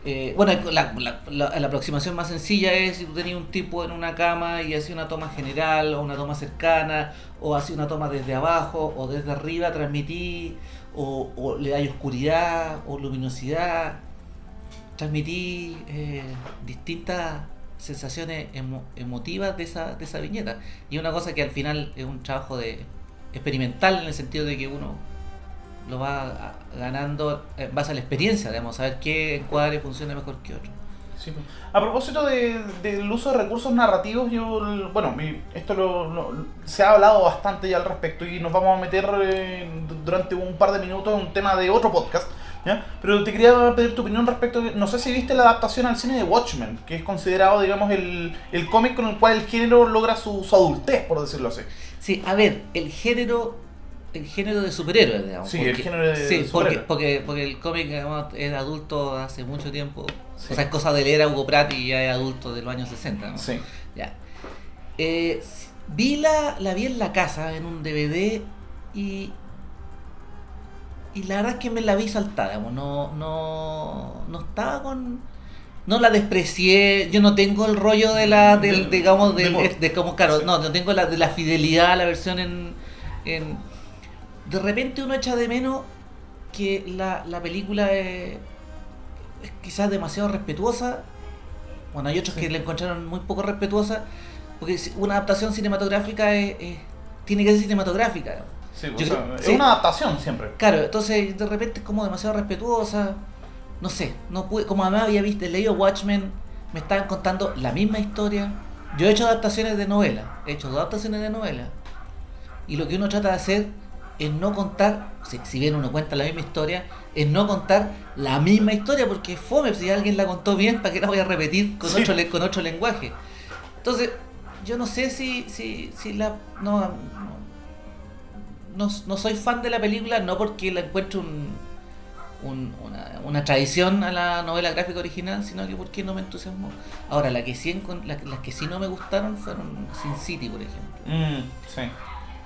Eh, bueno, la, la- la- aproximación más sencilla es si tú tenías un tipo en una cama y hacía una toma general o una toma cercana o hacía una toma desde abajo o desde arriba, transmití o, le da oscuridad o luminosidad, transmití eh, distintas sensaciones emo- emotivas de esa, de esa viñeta. Y una cosa que al final es un trabajo de experimental en el sentido de que uno lo va ganando en base a la experiencia, digamos, saber qué encuadre funciona mejor que otro. Sí. A propósito de- del uso de recursos narrativos, yo, bueno, mi- esto lo, lo- se ha hablado bastante ya al respecto y nos vamos a meter eh, durante un par de minutos en un tema de otro podcast, ¿ya? Pero te quería pedir tu opinión respecto, no sé si viste la adaptación al cine de Watchmen, que es considerado, digamos, el, el cómic con el cual el género logra su, su adultez, por decirlo así. Sí, a ver, el género el género de superhéroes, digamos. Sí, el género de sí, porque, superhéroes. porque, porque el cómic digamos, es adulto hace mucho tiempo. Sí. O sea, es cosa de leer a Hugo Pratt y ya es adulto de los años 60. ¿no? Sí. Ya. Eh, vi la, la vi en la casa en un DVD y y la verdad es que me la vi saltada, digamos, no no no estaba con no la desprecié, yo no tengo el rollo de la, del, De- digamos, de mod. de, como, claro, Sí. no, no tengo la, de la fidelidad a la versión en, en- De repente uno echa de menos que la, la película es, es quizás demasiado respetuosa, bueno, hay otros Sí. que la encontraron muy poco respetuosa, porque una adaptación cinematográfica es- es- tiene que ser cinematográfica. Sí, o Yo sea, creo- es sí. una adaptación siempre. Claro, entonces de repente es como demasiado respetuosa. No sé, no pude, como además había visto, he leído Watchmen, me estaban contando la misma historia. Yo he hecho adaptaciones de novela, he hecho dos adaptaciones de novela. Y lo que uno trata de hacer es no contar, si, si bien uno cuenta la misma historia, es no contar la misma historia porque es fome, si alguien la contó bien, ¿para qué la voy a repetir con, Sí. otro, con otro lenguaje? Entonces, yo no sé si, si, si la... No, no, no, no soy fan de la película, no porque la encuentro un, un- una, una tradición a la novela gráfica original, sino que porque no me entusiasmó. Ahora, la que sí la- las que sí no me gustaron fueron Sin City, por ejemplo. Mm, sí.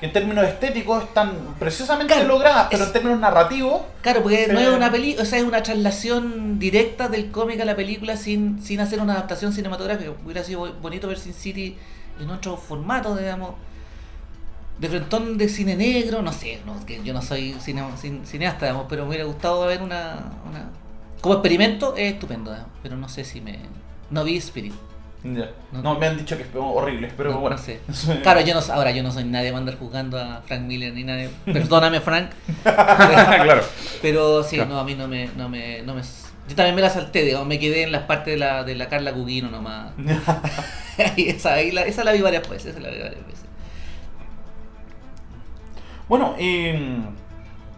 Que en términos estéticos están preciosamente Claro, logradas, pero es- en términos narrativos, Claro, porque no es una peli, o sea, es una traslación directa del cómic a la película sin, sin hacer una adaptación cinematográfica. Hubiera sido bo- bonito ver Sin City en otro formato, digamos, de frontón de cine negro, no sé, no, que yo no soy cine- cin- cineasta, digamos, pero me hubiera gustado ver una, una... Como experimento es estupendo, digamos, pero no sé si me... No vi Spirit. Ya. No. No, me han dicho que es horrible, pero no, bueno. no sé. [LAUGHS] Claro, yo no, ahora yo no soy nadie para andar juzgando a Frank Miller ni nadie. Perdóname, Frank. [LAUGHS] claro. Pero sí, Claro. no, a mí no me, no me, no me... Yo también me la salté, digamos, me quedé en las partes de la, de la Carla Gugino nomás. [LAUGHS] Y esa, ahí la, esa la vi varias veces, esa la vi varias veces. Bueno, mm,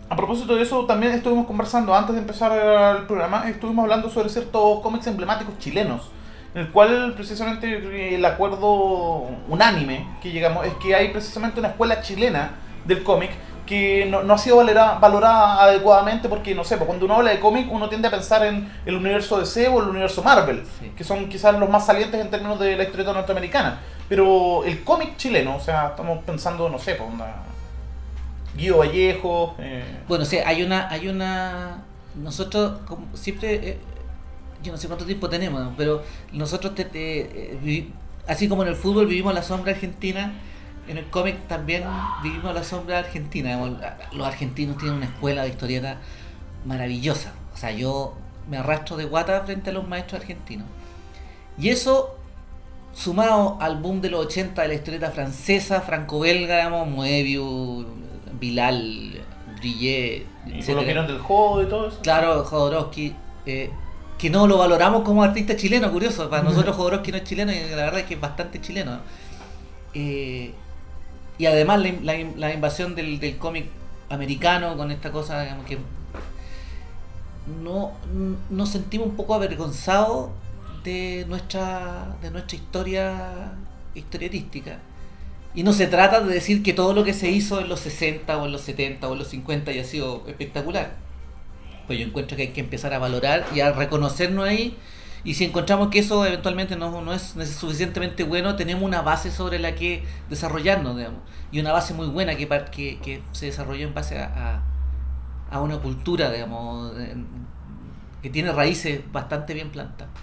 a propósito de eso, también estuvimos conversando antes de empezar el programa, estuvimos hablando sobre ciertos cómics emblemáticos chilenos, en el cual precisamente el acuerdo unánime que llegamos es que hay precisamente una escuela chilena del cómic que no, no ha sido valera- valorada adecuadamente porque, no sé, pues, cuando uno habla de cómic uno tiende a pensar en el universo DC o el universo Marvel, Sí. que son quizás los más salientes en términos de la historieta norteamericana. Pero el cómic chileno, o sea, estamos pensando, no sé, pues una... Guido Vallejo, eh, Bueno, sí, hay una, hay una, nosotros como siempre, eh, yo no sé cuánto tiempo tenemos, pero nosotros, te- te- eh, vivi- así como en el fútbol vivimos la sombra argentina, en el cómic también vivimos la sombra argentina. Los argentinos tienen una escuela de historieta maravillosa. O sea, yo me arrastro de guata frente a los maestros argentinos. Y eso, sumado al boom de los 80 de la historieta francesa, franco-belga, digamos, Moebius, Bilal, Brillet, y por lo que del juego y todo eso. Claro, Jodorowsky, eh, que no lo valoramos como artista chileno, curioso. Para nosotros Jodorowsky no es chileno y la verdad es que es bastante chileno. Eh, y además la, in- la in- la invasión del, del cómic americano con esta cosa, digamos que no nos sentimos un poco avergonzados de nuestra de nuestra historia historietística. Y no se trata de decir que todo lo que se hizo en los 60 o en los 70 o en los 50 haya sido espectacular. Pues yo encuentro que hay que empezar a valorar y a reconocernos ahí. Y si encontramos que eso eventualmente no, no es suficientemente bueno, tenemos una base sobre la que desarrollarnos, digamos. Y una base muy buena que, que, que se desarrolló en base a, a, una cultura, digamos, que tiene raíces bastante bien plantadas.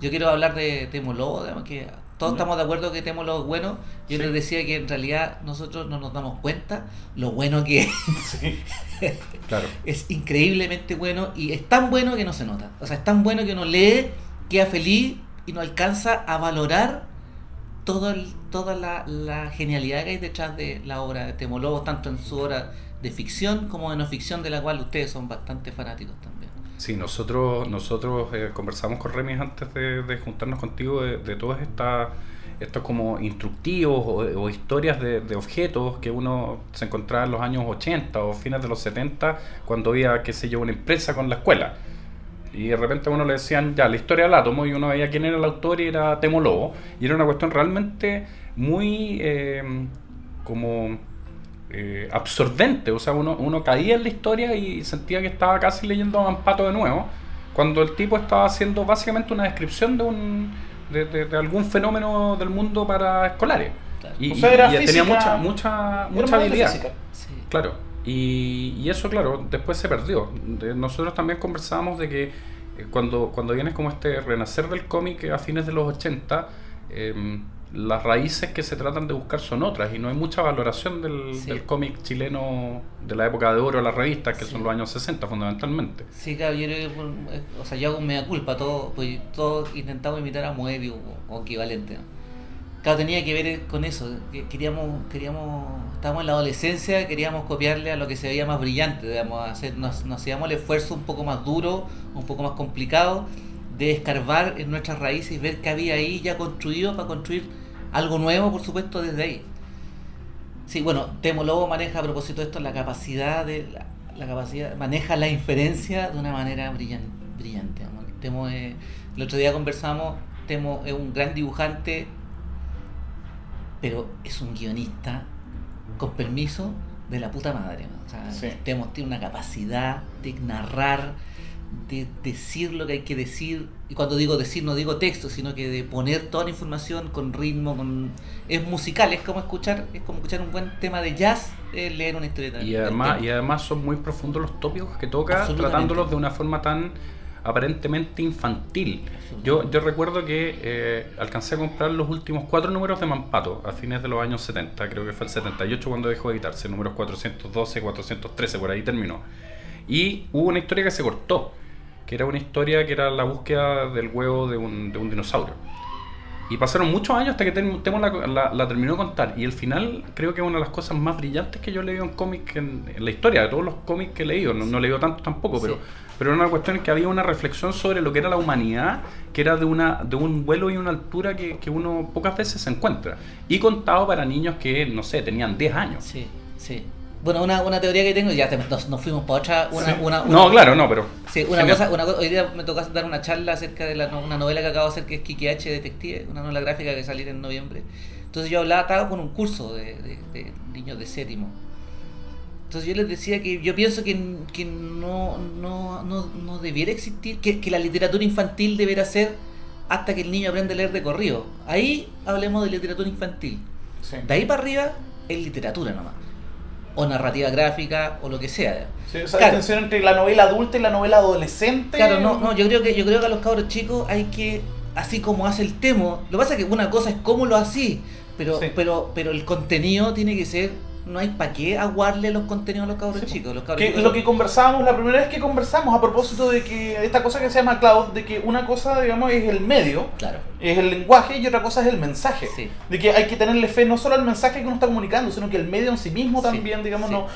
Yo quiero hablar de Temo Lobo, digamos, que todos estamos de acuerdo que Lobo es bueno. Yo Sí. les decía que en realidad nosotros no nos damos cuenta lo bueno que es. Sí. [LAUGHS] Claro. es increíblemente bueno y es tan bueno que no se nota. O sea, es tan bueno que uno lee, queda feliz y no alcanza a valorar todo el- toda la, la genialidad que hay detrás de la obra de Temo Lobo, tanto en su obra de ficción como de no ficción, de la cual ustedes son bastante fanáticos también. Sí, nosotros, nosotros eh, conversamos con Remis antes de, juntarnos contigo de, de todas estas estos como instructivos o, historias de, de objetos que uno se encontraba en los años 80 o fines de los 70 cuando había, qué sé yo, una empresa con la escuela. Y de repente uno le decían, ya, la historia del átomo, y uno veía quién era el autor y era Temo Lobo. Y era una cuestión realmente muy eh, como eh, absorbente. O sea, uno, uno caía en la historia y sentía que estaba casi leyendo a Mampato de nuevo. Cuando el tipo estaba haciendo básicamente una descripción de un de, de- de algún fenómeno del mundo para escolares. Claro. Y, O sea, era y- y tenía mucha, mucha, mucha habilidad. Sí. Claro, y, y eso, claro, después se perdió. De- nosotros también conversábamos de que eh, cuando, cuando vienes como este renacer del cómic a fines de los 80, eh, las raíces que se tratan de buscar son otras y no hay mucha valoración del, Sí. del cómic chileno de la época de oro de las revistas, que Sí. son los años 60 fundamentalmente. Sí, claro, yo creo que, eh, o sea, yo hago mea culpa, todo, pues todos intentamos imitar a Moebius o, o equivalente. ¿no? Claro, tenía que ver con eso, que queríamos, queríamos, estábamos en la adolescencia, queríamos copiarle a lo que se veía más brillante, digamos, hacer, nos, nos hacíamos el esfuerzo un poco más duro, un poco más complicado, de escarbar en nuestras raíces y ver qué había ahí ya construido para construir algo nuevo, por supuesto, desde ahí. Sí, bueno, Temo Lobo maneja a propósito de esto la capacidad de la, la capacidad maneja la inferencia de una manera brillante, brillante. Temo es- el otro día conversamos, Temo es un gran dibujante, pero es un guionista con permiso de la puta madre. ¿no? O sea, Sí. Temo tiene una capacidad de narrar, de decir lo que hay que decir. Y cuando digo decir, no digo texto, sino que de poner toda la información con ritmo, con es musical, es como escuchar, es como escuchar un buen tema de jazz, es leer una historieta. Y además, y además son muy profundos los tópicos que toca, tratándolos de una forma tan aparentemente infantil. Yo, yo recuerdo que eh, alcancé a comprar los últimos cuatro números de Mampato a fines de los años 70, creo que fue el 78 cuando dejó de editarse, números 412, 413, por ahí terminó. Y hubo una historia que se cortó, que era una historia que era la búsqueda del huevo de un, de un dinosaurio. Y pasaron muchos años hasta que Tem- Temo la, la- la terminó de contar. Y el final creo que es una de las cosas más brillantes que yo he leído en cómics en, en la historia, de todos los cómics que he leído. No, no he leído tanto tampoco, pero, Sí. pero era una cuestión en que había una reflexión sobre lo que era la humanidad, que era de, una, de un vuelo y una altura que, que uno pocas veces se encuentra. Y contado para niños que, no sé, tenían 10 años. Sí, sí. Bueno, una, una teoría que tengo, ya te- nos, nos fuimos para otra. Una, Sí. una, No, una- claro, no, pero... Sí, una genial. cosa, una co- hoy día me tocó dar una charla acerca de la, una novela que acabo de hacer que es Kiki H Detective, una novela gráfica que salir en noviembre. Entonces yo hablaba, estaba con un curso de, de- de niños de séptimo. Entonces yo les decía que yo pienso que, que no, no, no, no debiera existir, que, que la literatura infantil debiera ser hasta que el niño aprende a leer de corrido. Ahí hablemos de literatura infantil. Sí. De ahí para arriba es literatura nomás. O narrativa gráfica o lo que sea. Sí, o sea, Claro. la tensión entre la novela adulta y la novela adolescente. Claro, no, no, yo creo que yo creo que a los cabros chicos hay que, así como hace el temo, lo que pasa es que una cosa es cómo lo así, pero, Sí. pero, pero el contenido tiene que ser, no hay para qué aguarle los contenidos a los cabros Sí, chicos. Los cabros Que chicos lo que conversábamos, la primera vez que conversamos a propósito de que esta cosa que se llama cloud, de que una cosa, digamos, es el medio, Claro, es el lenguaje y otra cosa es el mensaje. sí. De que hay que tenerle fe no solo al mensaje que uno está comunicando, sino que el medio en sí mismo Sí, también, digamos, sí. no.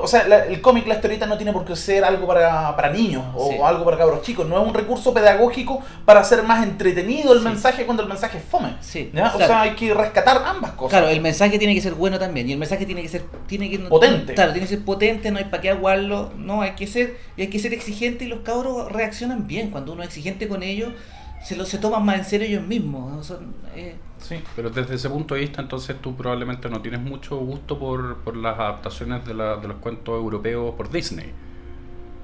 O sea, la- el cómic, la historieta no tiene por qué ser algo para, para niños o algo para cabros chicos. No es un recurso pedagógico para hacer más entretenido el mensaje cuando el mensaje es fome. O claro. sea, hay que rescatar ambas cosas. Claro, el mensaje tiene que ser bueno también. Y el mensaje tiene que ser. Tiene que, Potente. Claro, tiene que ser potente, no hay para qué aguarlo. No, hay que ser. Y hay que ser exigente y los cabros reaccionan bien. Cuando uno es exigente con ellos, se lo se toman más en serio ellos mismos. ¿no? Son, eh, Sí. Pero desde ese punto de vista, entonces tú probablemente no tienes mucho gusto por, por las adaptaciones de, la- de los cuentos europeos por Disney.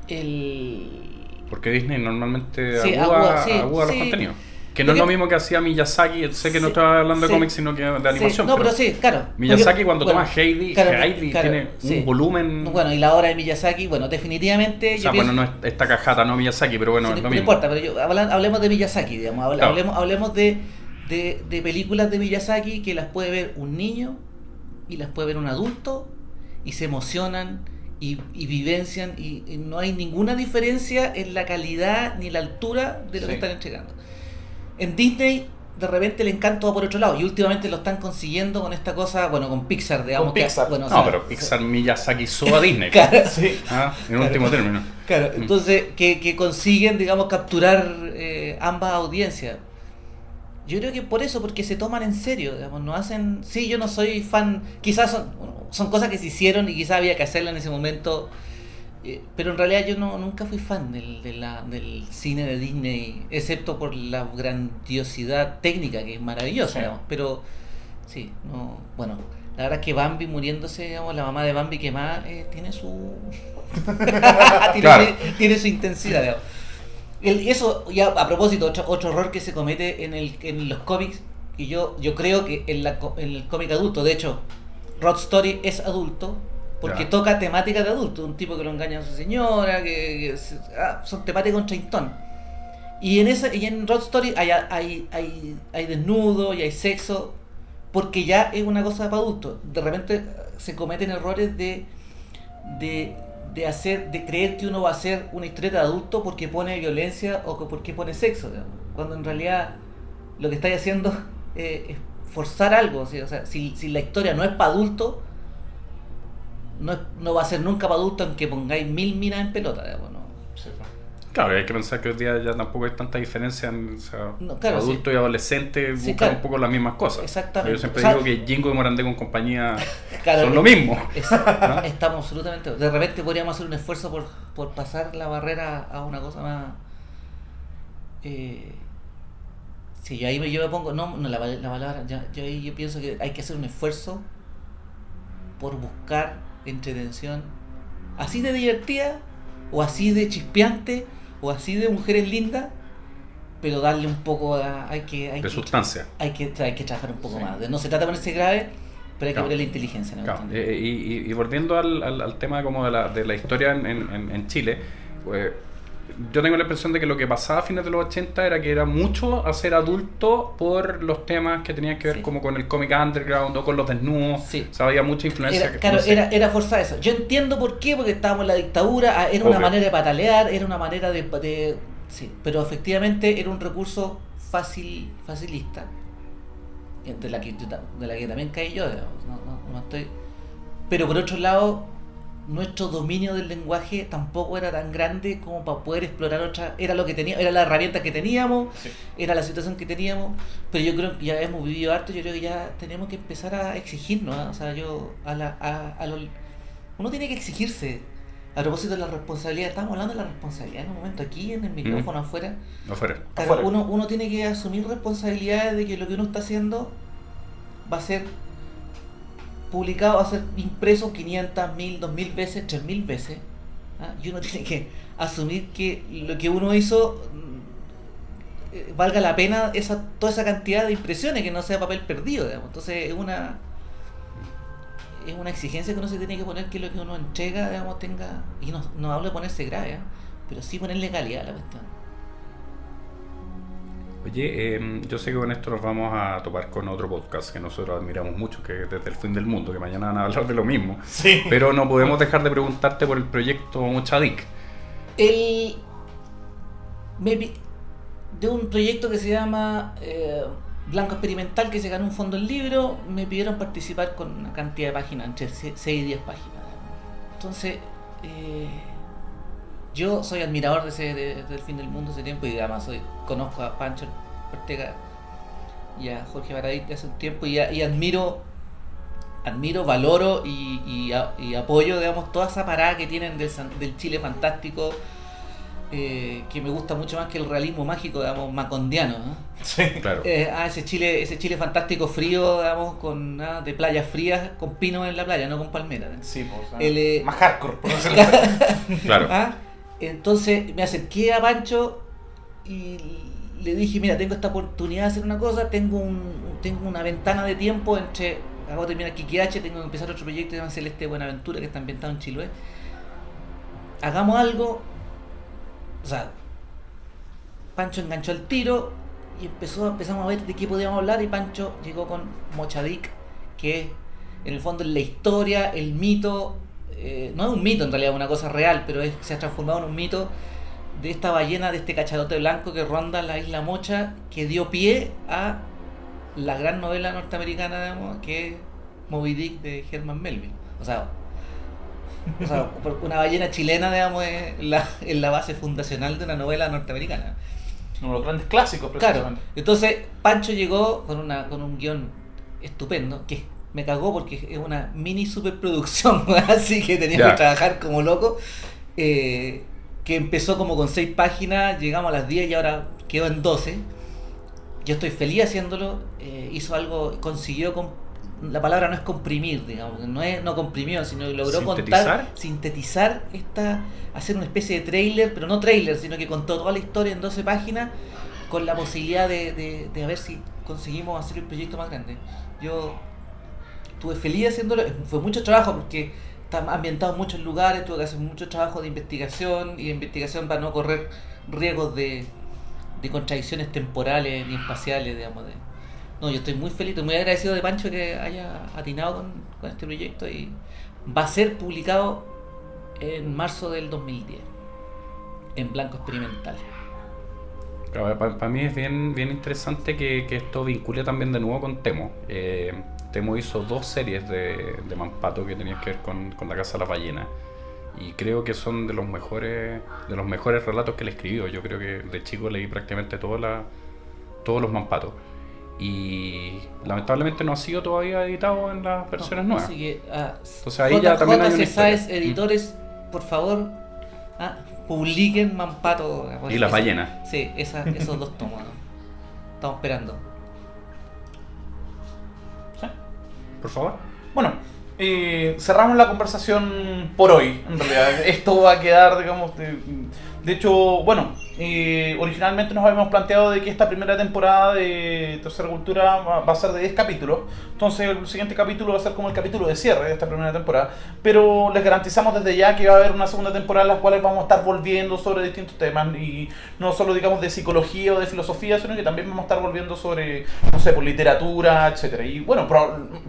el. Porque Disney normalmente Sí, agúa los sí. contenidos. Que no es lo mismo que hacía Miyazaki. Sé que no estaba hablando de sí. cómics, sino que de animación. Sí, no, pero, sí, claro. Miyazaki cuando bueno, toma Heidi, claro, Heidi claro, tiene un volumen... Bueno, y la obra de Miyazaki, bueno, definitivamente. o yo sea, pienso- bueno, no es esta cajata, no Miyazaki, pero bueno, es no, lo no mismo. importa, pero yo, hablemos de Miyazaki, digamos, Claro. hablemos, hablemos de, de, de películas de Miyazaki que las puede ver un niño y las puede ver un adulto y se emocionan y, y vivencian y, y no hay ninguna diferencia en la calidad ni la altura de lo que están entregando. En Disney de repente el encanto va por otro lado y últimamente lo están consiguiendo con esta cosa, bueno, con Pixar, digamos. Con que- Pixar. bueno, o No, sea, pero Pixar Miyazaki suba a [LAUGHS] Disney. Claro. [LAUGHS] Sí. Ah, en Claro. último término. Claro, Mm. entonces que, que consiguen, digamos, capturar eh, ambas audiencias. Yo creo que por eso, porque se toman en serio, digamos, no hacen... Sí, yo no soy fan, quizás son, son cosas que se hicieron y quizás había que hacerlas en ese momento, eh, pero en realidad yo no nunca fui fan del, de la- del cine de Disney, excepto por la grandiosidad técnica, que es maravillosa, Sí. digamos, pero sí, no, bueno, la verdad es que Bambi muriéndose, digamos, la mamá de Bambi que más eh, tiene su... [LAUGHS] tiene, Claro. tiene- tiene su intensidad, digamos. El- eso, ya a propósito, otro, otro error que se comete en, el, en los cómics, y yo, yo creo que en, la, en el cómic adulto, de hecho, Rod Story es adulto, porque Ya. toca temática de adulto, un tipo que lo engaña a su señora, que, que ah, son temáticas con treintón. Y en esa y en Road Story hay, hay, hay, hay desnudo y hay sexo, porque ya es una cosa para adultos. De repente eh, se cometen errores de, de, de hacer, de creer que uno va a hacer una historia de adulto porque pone violencia o que porque pone sexo, digamos. cuando en realidad lo que estáis haciendo eh, es forzar algo. ¿sí? O sea, si, si la historia no es para adultos, no, es- no va a ser nunca para adultos aunque pongáis mil minas en pelota. digamos, ¿no? Sí, pues. Claro, hay que pensar que hoy día ya tampoco hay tanta diferencia en o sea, No, claro, adulto y adolescente Sí, buscan claro. un poco las mismas cosas. Exactamente. Yo siempre O sea, digo que Jingo y Morandé con compañía [LAUGHS] Claro, son lo mismo. es- [LAUGHS] estamos absolutamente. De repente podríamos hacer un esfuerzo por, por pasar la barrera a una cosa más. Eh, sí, yo ahí me, yo me pongo. No, no la, la palabra. ya- yo ahí yo pienso que hay que hacer un esfuerzo por buscar entretención así de divertida, o así de chispeante, o así de mujeres lindas, pero darle un poco a, hay que hay de que, sustancia. hay que hay que trabajar un poco Sí. más. De- No se trata de ponerse grave, pero hay que poner la inteligencia. ¿no? Claro, eh, y, y- y volviendo al, al- al tema como de la, de la historia en, en- en Chile, pues, yo tengo la impresión de que lo que pasaba a fines de los 80 era que era mucho hacer adulto por los temas que tenían que ver Sí. como con el cómic underground o con los desnudos. Sí. O sea, había mucha influencia. Era, que- claro, no sé. era, era forzar eso. Yo entiendo por qué, porque estábamos en la dictadura, ah, era una Obvio. manera de patalear, era una manera de, de- sí, pero efectivamente era un recurso fácil, facilista, de la que, de la que también caí yo, digamos, no, no- no estoy... Pero por otro lado, nuestro dominio del lenguaje tampoco era tan grande como para poder explorar otra, era lo que tenía, era la herramienta que teníamos, Sí. era la situación que teníamos, pero yo creo que ya hemos vivido harto, yo creo que ya tenemos que empezar a exigirnos, ¿ah? o sea, yo a la, a, a lo- uno tiene que exigirse. A propósito de la responsabilidad, estamos hablando de la responsabilidad en un momento aquí en el micrófono afuera. Claro, Afuera. uno, uno tiene que asumir responsabilidades de que lo que uno está haciendo va a ser publicado, va a ser impreso 500, 1000, 2000 veces, 3000 veces. ¿ah? Y uno [LAUGHS] tiene que asumir que lo que uno hizo mm, valga la pena esa toda esa cantidad de impresiones, que no sea papel perdido. digamos. Entonces es una es una exigencia que uno se tiene que poner que lo que uno entrega, digamos, tenga. Y no, no hablo de ponerse grave, ¿ah? pero sí ponerle calidad a la cuestión. Oye, eh, yo sé que con esto nos vamos a topar con otro podcast que nosotros admiramos mucho, que es desde el fin del mundo, que mañana van a hablar de lo mismo. Sí. Pero no podemos dejar de preguntarte por el proyecto Mochadik. El, me pi- de un proyecto que se llama eh, Blanco Experimental, que se ganó un fondo en libro, me pidieron participar con una cantidad de páginas, entre 6 y 10 páginas. Entonces, eh, yo soy admirador de ese, de- del fin del mundo hace tiempo y además soy, conozco a Pancho Ortega y a Jorge Baradit hace un tiempo y, a- y admiro admiro, valoro y, y a- y apoyo, digamos, toda esa parada que tienen del, San- del Chile fantástico, eh, que me gusta mucho más que el realismo mágico, digamos, macondiano. ¿no? Sí. Claro. Eh, ah, ese Chile, ese Chile fantástico frío, digamos, con ah, de playas frías, con pinos en la playa, no con palmeras. Sí, pues, ah, El, eh, más hardcore, por decirlo [LAUGHS] así. Claro. Ah, Entonces me acerqué a Pancho y le dije, mira, tengo esta oportunidad de hacer una cosa, tengo un, tengo una ventana de tiempo entre, acabo de terminar Kikiache, tengo que empezar otro proyecto se llama Celeste Buenaventura, que está ambientado en Chiloé. Hagamos algo, o sea, Pancho enganchó el tiro y empezó, empezamos a ver de qué podíamos hablar y Pancho llegó con Mochadik, que es, en el fondo es la historia, el mito, eh, no es un mito en realidad, es una cosa real, pero es- se ha transformado en un mito de esta ballena, de este cacharote blanco que ronda la isla Mocha, que dio pie a la gran novela norteamericana, digamos, que es Moby Dick de Herman Melville. O sea, o sea, [LAUGHS] una ballena chilena, digamos, es la, es la base fundacional de una novela norteamericana. Uno de los grandes clásicos, Claro, entonces Pancho llegó con, una, con un guion estupendo, que me cagó porque es una mini superproducción, [LAUGHS] así que tenía Ya. que trabajar como loco, eh, que empezó como con 6 páginas, llegamos a las 10 y ahora quedó en 12. Yo estoy feliz haciéndolo, eh, hizo algo, consiguió, la palabra no es comprimir, digamos, no es no comprimió, sino que logró ¿Sintetizar? contar, sintetizar esta, hacer una especie de trailer, pero no trailer, sino que contó toda la historia en 12 páginas con la posibilidad de, de, de a ver si conseguimos hacer el proyecto más grande. Yo estuve feliz haciéndolo, fue mucho trabajo porque está ambientado en muchos lugares, tuve que hacer mucho trabajo de investigación y de investigación para no correr riesgos de, de contradicciones temporales ni espaciales, digamos. De... No, yo estoy muy feliz, estoy muy agradecido de Pancho que haya atinado con, este proyecto y va a ser publicado en marzo del 2010 en blanco experimental. Para mí es bien, bien interesante que, que esto vincule también de nuevo con Temo. Eh, Temo hizo dos series de, de Mampato que tenían que ver con, con la Casa de la Ballena. Y creo que son de los mejores de los mejores relatos que él escribió. Yo creo que de chico leí prácticamente toda la, todos los Mampatos. Y lamentablemente no ha sido todavía editado en las versiones nuevas. Así que, ah, Entonces ahí ya también hay una historia. editores, por favor, ah, publiquen Mampato. Y las ballenas. Sí, esa- esos dos tomos. ¿no? Estamos esperando. Por favor. Bueno, eh, cerramos la conversación por hoy, en realidad. Esto va a quedar, digamos, de, de hecho, bueno, eh, originalmente nos habíamos planteado de que esta primera temporada de Tercera Cultura va, a ser de 10 capítulos. Entonces el siguiente capítulo va a ser como el capítulo de cierre de esta primera temporada. Pero les garantizamos desde ya que va a haber una segunda temporada en la cual vamos a estar volviendo sobre distintos temas. Y no solo, digamos, de psicología o de filosofía, sino que también vamos a estar volviendo sobre, no sé, por literatura, etcétera Y bueno,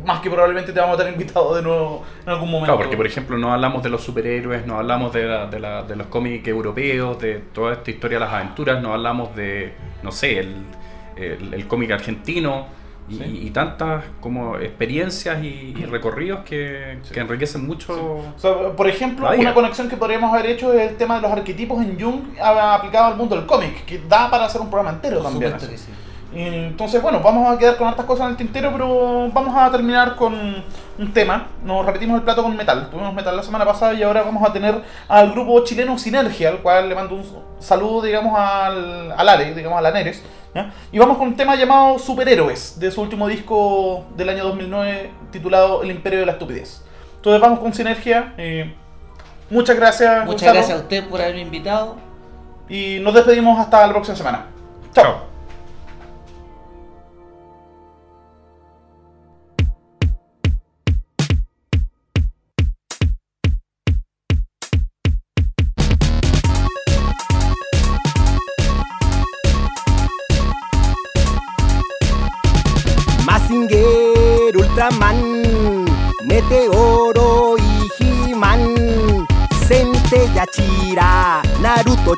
más que probablemente te vamos a tener invitado de nuevo en algún momento. Claro, porque por ejemplo no hablamos de los superhéroes, no hablamos de, la- de, la- de los cómics europeos, de toda esta historia de las aventuras, no hablamos de, no sé, el, el- el cómic argentino y, Sí. y tantas como experiencias y, y recorridos que, Sí. que enriquecen mucho. O sea, por ejemplo, una conexión que podríamos haber hecho es el tema de los arquetipos en Jung aplicado al mundo del cómic, que da para hacer un programa entero también. Entonces, bueno, vamos a quedar con hartas cosas en el tintero, pero vamos a terminar con un tema. Nos repetimos el plato con metal. Tuvimos metal la semana pasada y ahora vamos a tener al grupo chileno Sinergia, al cual le mando un saludo, digamos, al, al Are, digamos, a la Neres. ¿ya? Y vamos con un tema llamado Superhéroes, de su último disco del año 2009, titulado El Imperio de la Estupidez. Entonces, vamos con Sinergia. eh, muchas gracias, Muchas Gonzalo, gracias a usted por haberme invitado. Y nos despedimos hasta la próxima semana. Chao.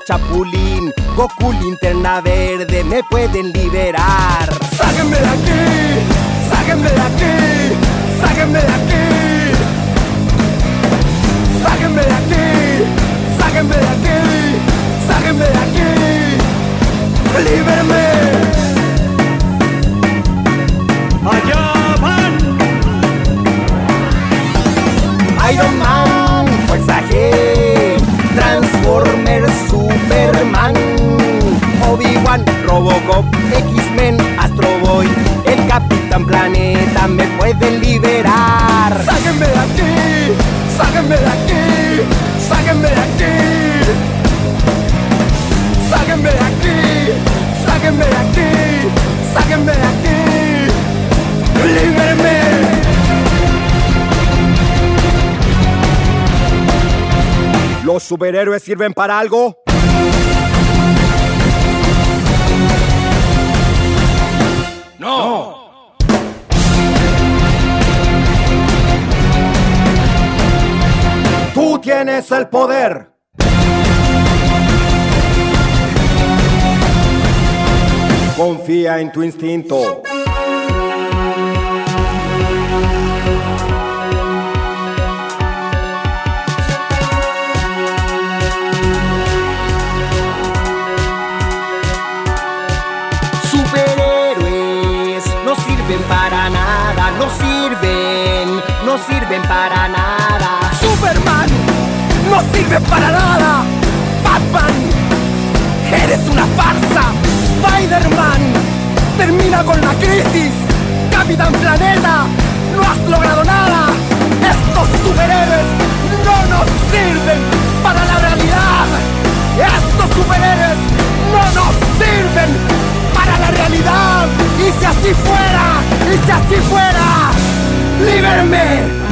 Chapulín, Goku Linterna Verde me pueden liberar. ¡Sáquenme de aquí! ¡Sáquenme de aquí! ¡Sáquenme de aquí! ¡Sáquenme de aquí! ¡Sáquenme de aquí! ¡Sáquenme de aquí! ¡Líbreme! Allá van. Iron Man, superhéroes sirven para algo? No. Tú tienes el poder. Confía en tu instinto. No sirven para nada. Superman no sirve para nada. Batman, eres una farsa. Spider-Man termina con la crisis. Capitán Planeta, no has logrado nada. Estos superhéroes no nos sirven para la realidad. Estos superhéroes no nos sirven para la realidad. Y si así fuera, y si así fuera, líbreme.